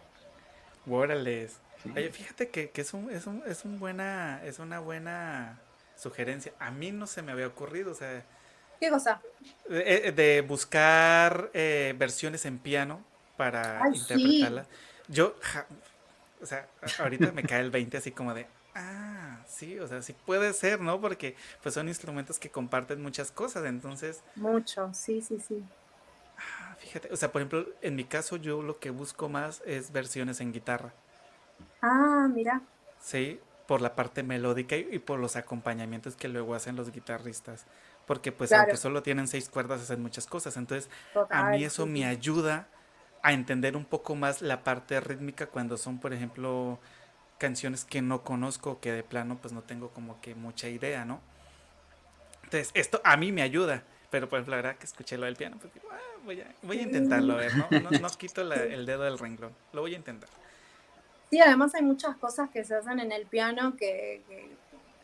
Órale, Oye, fíjate que, es, un, es, un, es, un buena, es una buena sugerencia. A mí no se me había ocurrido, o sea... ¿Qué cosa? De, eh, buscar eh, versiones en piano para interpretarla. Yo, o sea, ahorita me cae el 20 así como de, ah, sí, o sea, sí puede ser, ¿no? Porque pues son instrumentos que comparten muchas cosas, entonces... Mucho, sí, sí, sí. Ah, fíjate, o sea, por ejemplo, en mi caso yo lo que busco más es versiones en guitarra. Ah, mira. Sí, por la parte melódica y, por los acompañamientos que luego hacen los guitarristas. Porque pues aunque solo tienen seis cuerdas hacen muchas cosas. Entonces a mí eso me ayuda a entender un poco más la parte rítmica cuando son, por ejemplo, canciones que no conozco, que de plano pues no tengo como que mucha idea, ¿no? Entonces esto a mí me ayuda. Pero pues la verdad que escuché lo del piano, pues ah, voy, a, voy a intentarlo, a ver, ¿no? No, quito el dedo del renglón, lo voy a intentar. Sí, además hay muchas cosas que se hacen en el piano que,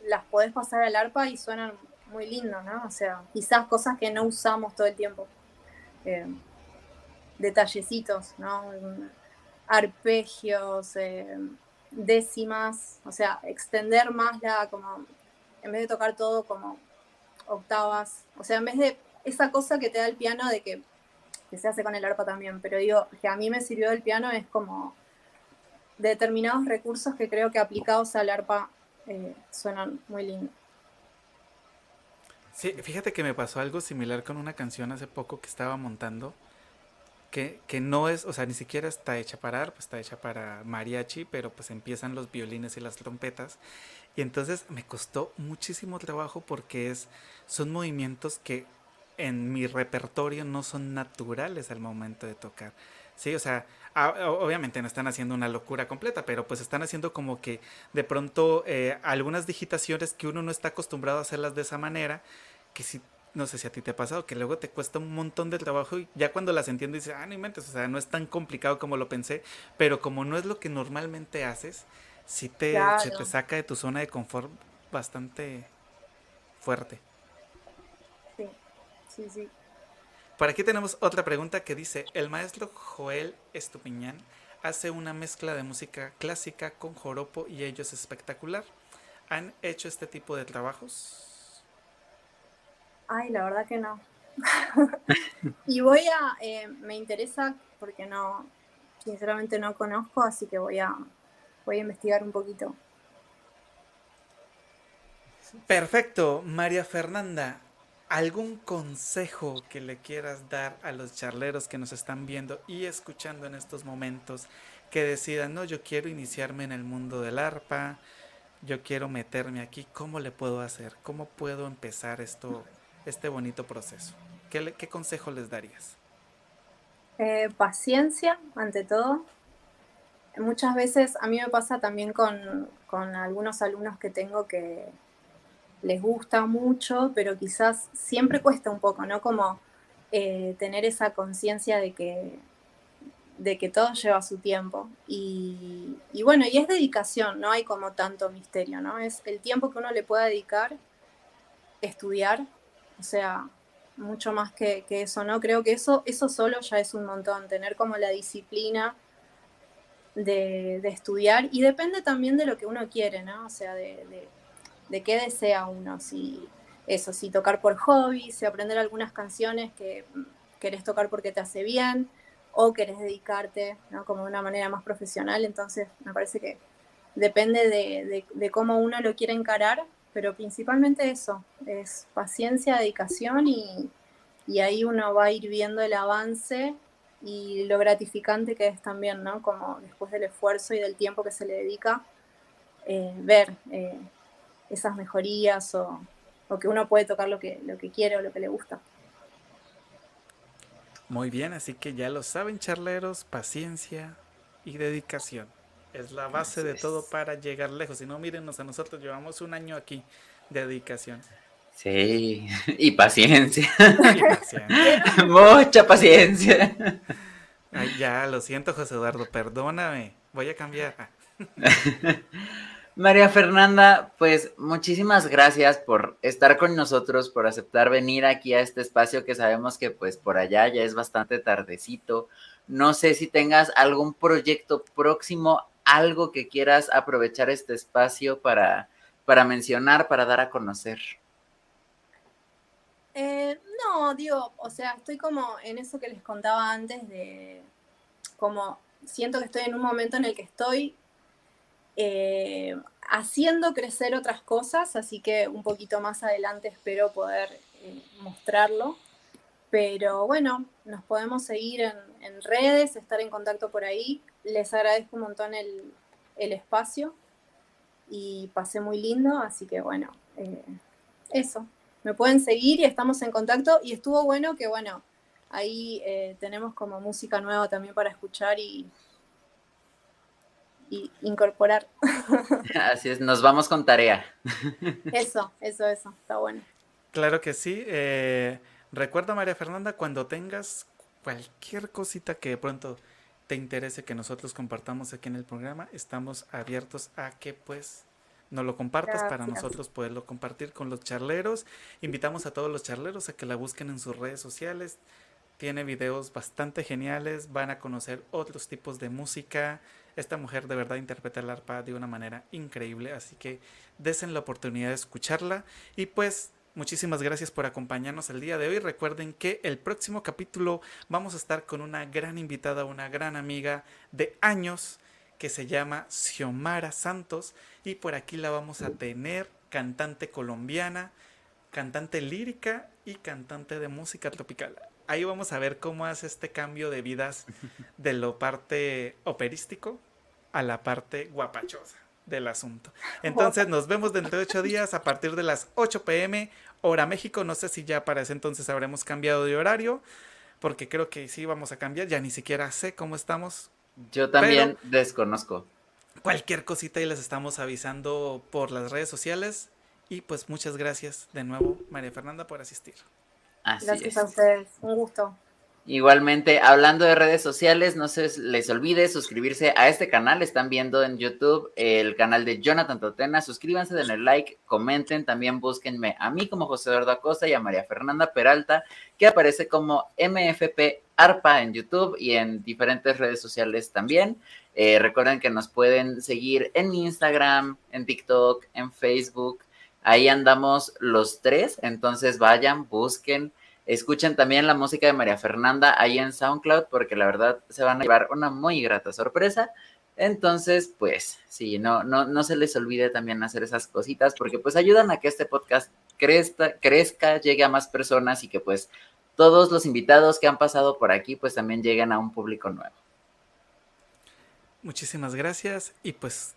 las podés pasar al arpa y suenan muy lindo, ¿no? O sea, quizás cosas que no usamos todo el tiempo. Eh, detallecitos, ¿no? Arpegios, eh, décimas, o sea, extender más la, como, en vez de tocar todo como octavas, o sea, en vez de esa cosa que te da el piano de que, que se hace con el arpa también, pero digo, que a mí me sirvió el piano es como determinados recursos que creo que aplicados al arpa eh, suenan muy lindo. Sí, fíjate que me pasó algo similar con una canción hace poco que estaba montando, que, que no es, o sea, ni siquiera está hecha para arpa, está hecha para mariachi, pero pues empiezan los violines y las trompetas. Y entonces me costó muchísimo trabajo porque es, son movimientos que en mi repertorio no son naturales al momento de tocar. Sí, o sea, obviamente no están haciendo una locura completa, pero pues están haciendo como que de pronto eh, algunas digitaciones que uno no está acostumbrado a hacerlas de esa manera, que si no sé si a ti te ha pasado, que luego te cuesta un montón de trabajo y ya cuando las entiendes dices, ah, no inventes, o sea, no es tan complicado como lo pensé, pero como no es lo que normalmente haces, sí te, se te saca de tu zona de confort bastante fuerte. Sí, sí, sí. Por aquí tenemos otra pregunta que dice, el maestro Joel Estupiñán hace una mezcla de música clásica con joropo y ello es espectacular. ¿Han hecho este tipo de trabajos? Ay, la verdad que no. y voy a, eh, me interesa porque no, sinceramente no conozco, así que voy a, voy a investigar un poquito. Perfecto, María Fernanda. ¿Algún consejo que le quieras dar a los charleros que nos están viendo y escuchando en estos momentos que decidan, no, yo quiero iniciarme en el mundo del arpa, yo quiero meterme aquí, ¿cómo le puedo hacer? ¿Cómo puedo empezar esto, este bonito proceso? ¿Qué, consejo les darías? Eh, paciencia, ante todo. Muchas veces a mí me pasa también con, con algunos alumnos que tengo que, les gusta mucho, pero quizás siempre cuesta un poco, ¿no? Como eh, tener esa conciencia de que, de que todo lleva su tiempo. Y, bueno, y es dedicación, no hay como tanto misterio, ¿no? Es el tiempo que uno le pueda dedicar, estudiar, o sea, mucho más que, eso, ¿no? Creo que eso, eso solo ya es un montón, tener como la disciplina de, estudiar y depende también de lo que uno quiere, ¿no? O sea, de qué desea uno, si eso, si tocar por hobby, si aprender algunas canciones que querés tocar porque te hace bien o querés dedicarte como de una manera más profesional, entonces me parece que depende de, cómo uno lo quiere encarar, pero principalmente eso, es paciencia, dedicación y, ahí uno va a ir viendo el avance y lo gratificante que es también, ¿no? Como después del esfuerzo y del tiempo que se le dedica, eh, ver eh, esas mejorías o, que uno puede tocar lo que, lo que quiere o lo que le gusta. Muy bien, así que ya lo saben, charleros, paciencia y dedicación. Es la base de todo para llegar lejos. Si no, mírenos a nosotros, llevamos un año aquí de dedicación. Sí, y paciencia. Mucha paciencia. ya, lo siento, José Eduardo, perdóname. Voy a cambiar. María Fernanda, pues muchísimas gracias por estar con nosotros, por aceptar venir aquí a este espacio que sabemos que pues por allá ya es bastante tardecito. No sé si tengas algún proyecto próximo, algo que quieras aprovechar este espacio para, para mencionar, para dar a conocer. Eh, no, digo, o sea, estoy como en eso que les contaba antes de como siento que estoy en un momento en el que estoy eh, haciendo crecer otras cosas, así que un poquito más adelante espero poder eh, mostrarlo. Pero bueno, nos podemos seguir en, redes, estar en contacto por ahí. Les agradezco un montón el, espacio y pasé muy lindo, así que bueno, eh, eso. Me pueden seguir y estamos en contacto y estuvo bueno que bueno, ahí tenemos como música nueva también para escuchar y, incorporar. Así es, nos vamos con tarea. Eso, eso, eso, está bueno. Claro que sí. Eh, recuerda, María Fernanda, cuando tengas cualquier cosita que de pronto te interese que nosotros compartamos aquí en el programa, estamos abiertos a que pues nos lo compartas para nosotros poderlo compartir con los charleros. Invitamos a todos los charleros a que la busquen en sus redes sociales. Tiene videos bastante geniales, van a conocer otros tipos de música, esta mujer de verdad interpreta el arpa de una manera increíble, así que desen la oportunidad de escucharla. Y pues muchísimas gracias por acompañarnos el día de hoy. Recuerden que el próximo capítulo vamos a estar con una gran invitada, una gran amiga de años que se llama Xiomara Santos y por aquí la vamos a tener cantante colombiana, cantante lírica y cantante de música tropical ahí vamos a ver cómo hace este cambio de vidas de lo parte operístico a la parte guapachosa del asunto. Entonces nos vemos dentro de ocho días a partir de las 8 pm, hora México. No sé si ya para ese entonces habremos cambiado de horario, porque creo que sí vamos a cambiar. Ya ni siquiera sé cómo estamos. Yo también desconozco. Cualquier cosita y les estamos avisando por las redes sociales. Y pues muchas gracias de nuevo, María Fernanda, por asistir. Gracias a ustedes, un gusto. Igualmente, hablando de redes sociales, no se les olvide suscribirse a este canal. Están viendo en YouTube el canal de Jonathan Totena. Suscríbanse, denle like, comenten. También búsquenme a mí como José Eduardo Acosta y a María Fernanda Peralta, que aparece como MFP ARPA en YouTube y en diferentes redes sociales también. Eh, recuerden que nos pueden seguir en Instagram, en TikTok, en Facebook. Ahí andamos los tres. Entonces vayan, busquen Escuchen también la música de María Fernanda ahí en SoundCloud porque la verdad se van a llevar una muy grata sorpresa. Entonces, pues sí, no, no, no se les olvide también hacer esas cositas porque pues ayudan a que este podcast crezca, crezca, llegue a más personas y que pues todos los invitados que han pasado por aquí pues también lleguen a un público nuevo. Muchísimas gracias y pues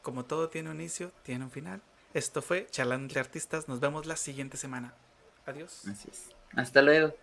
como todo tiene un inicio, tiene un final. Esto fue Charlando Artistas. Nos vemos la siguiente semana. Adiós. Hasta luego.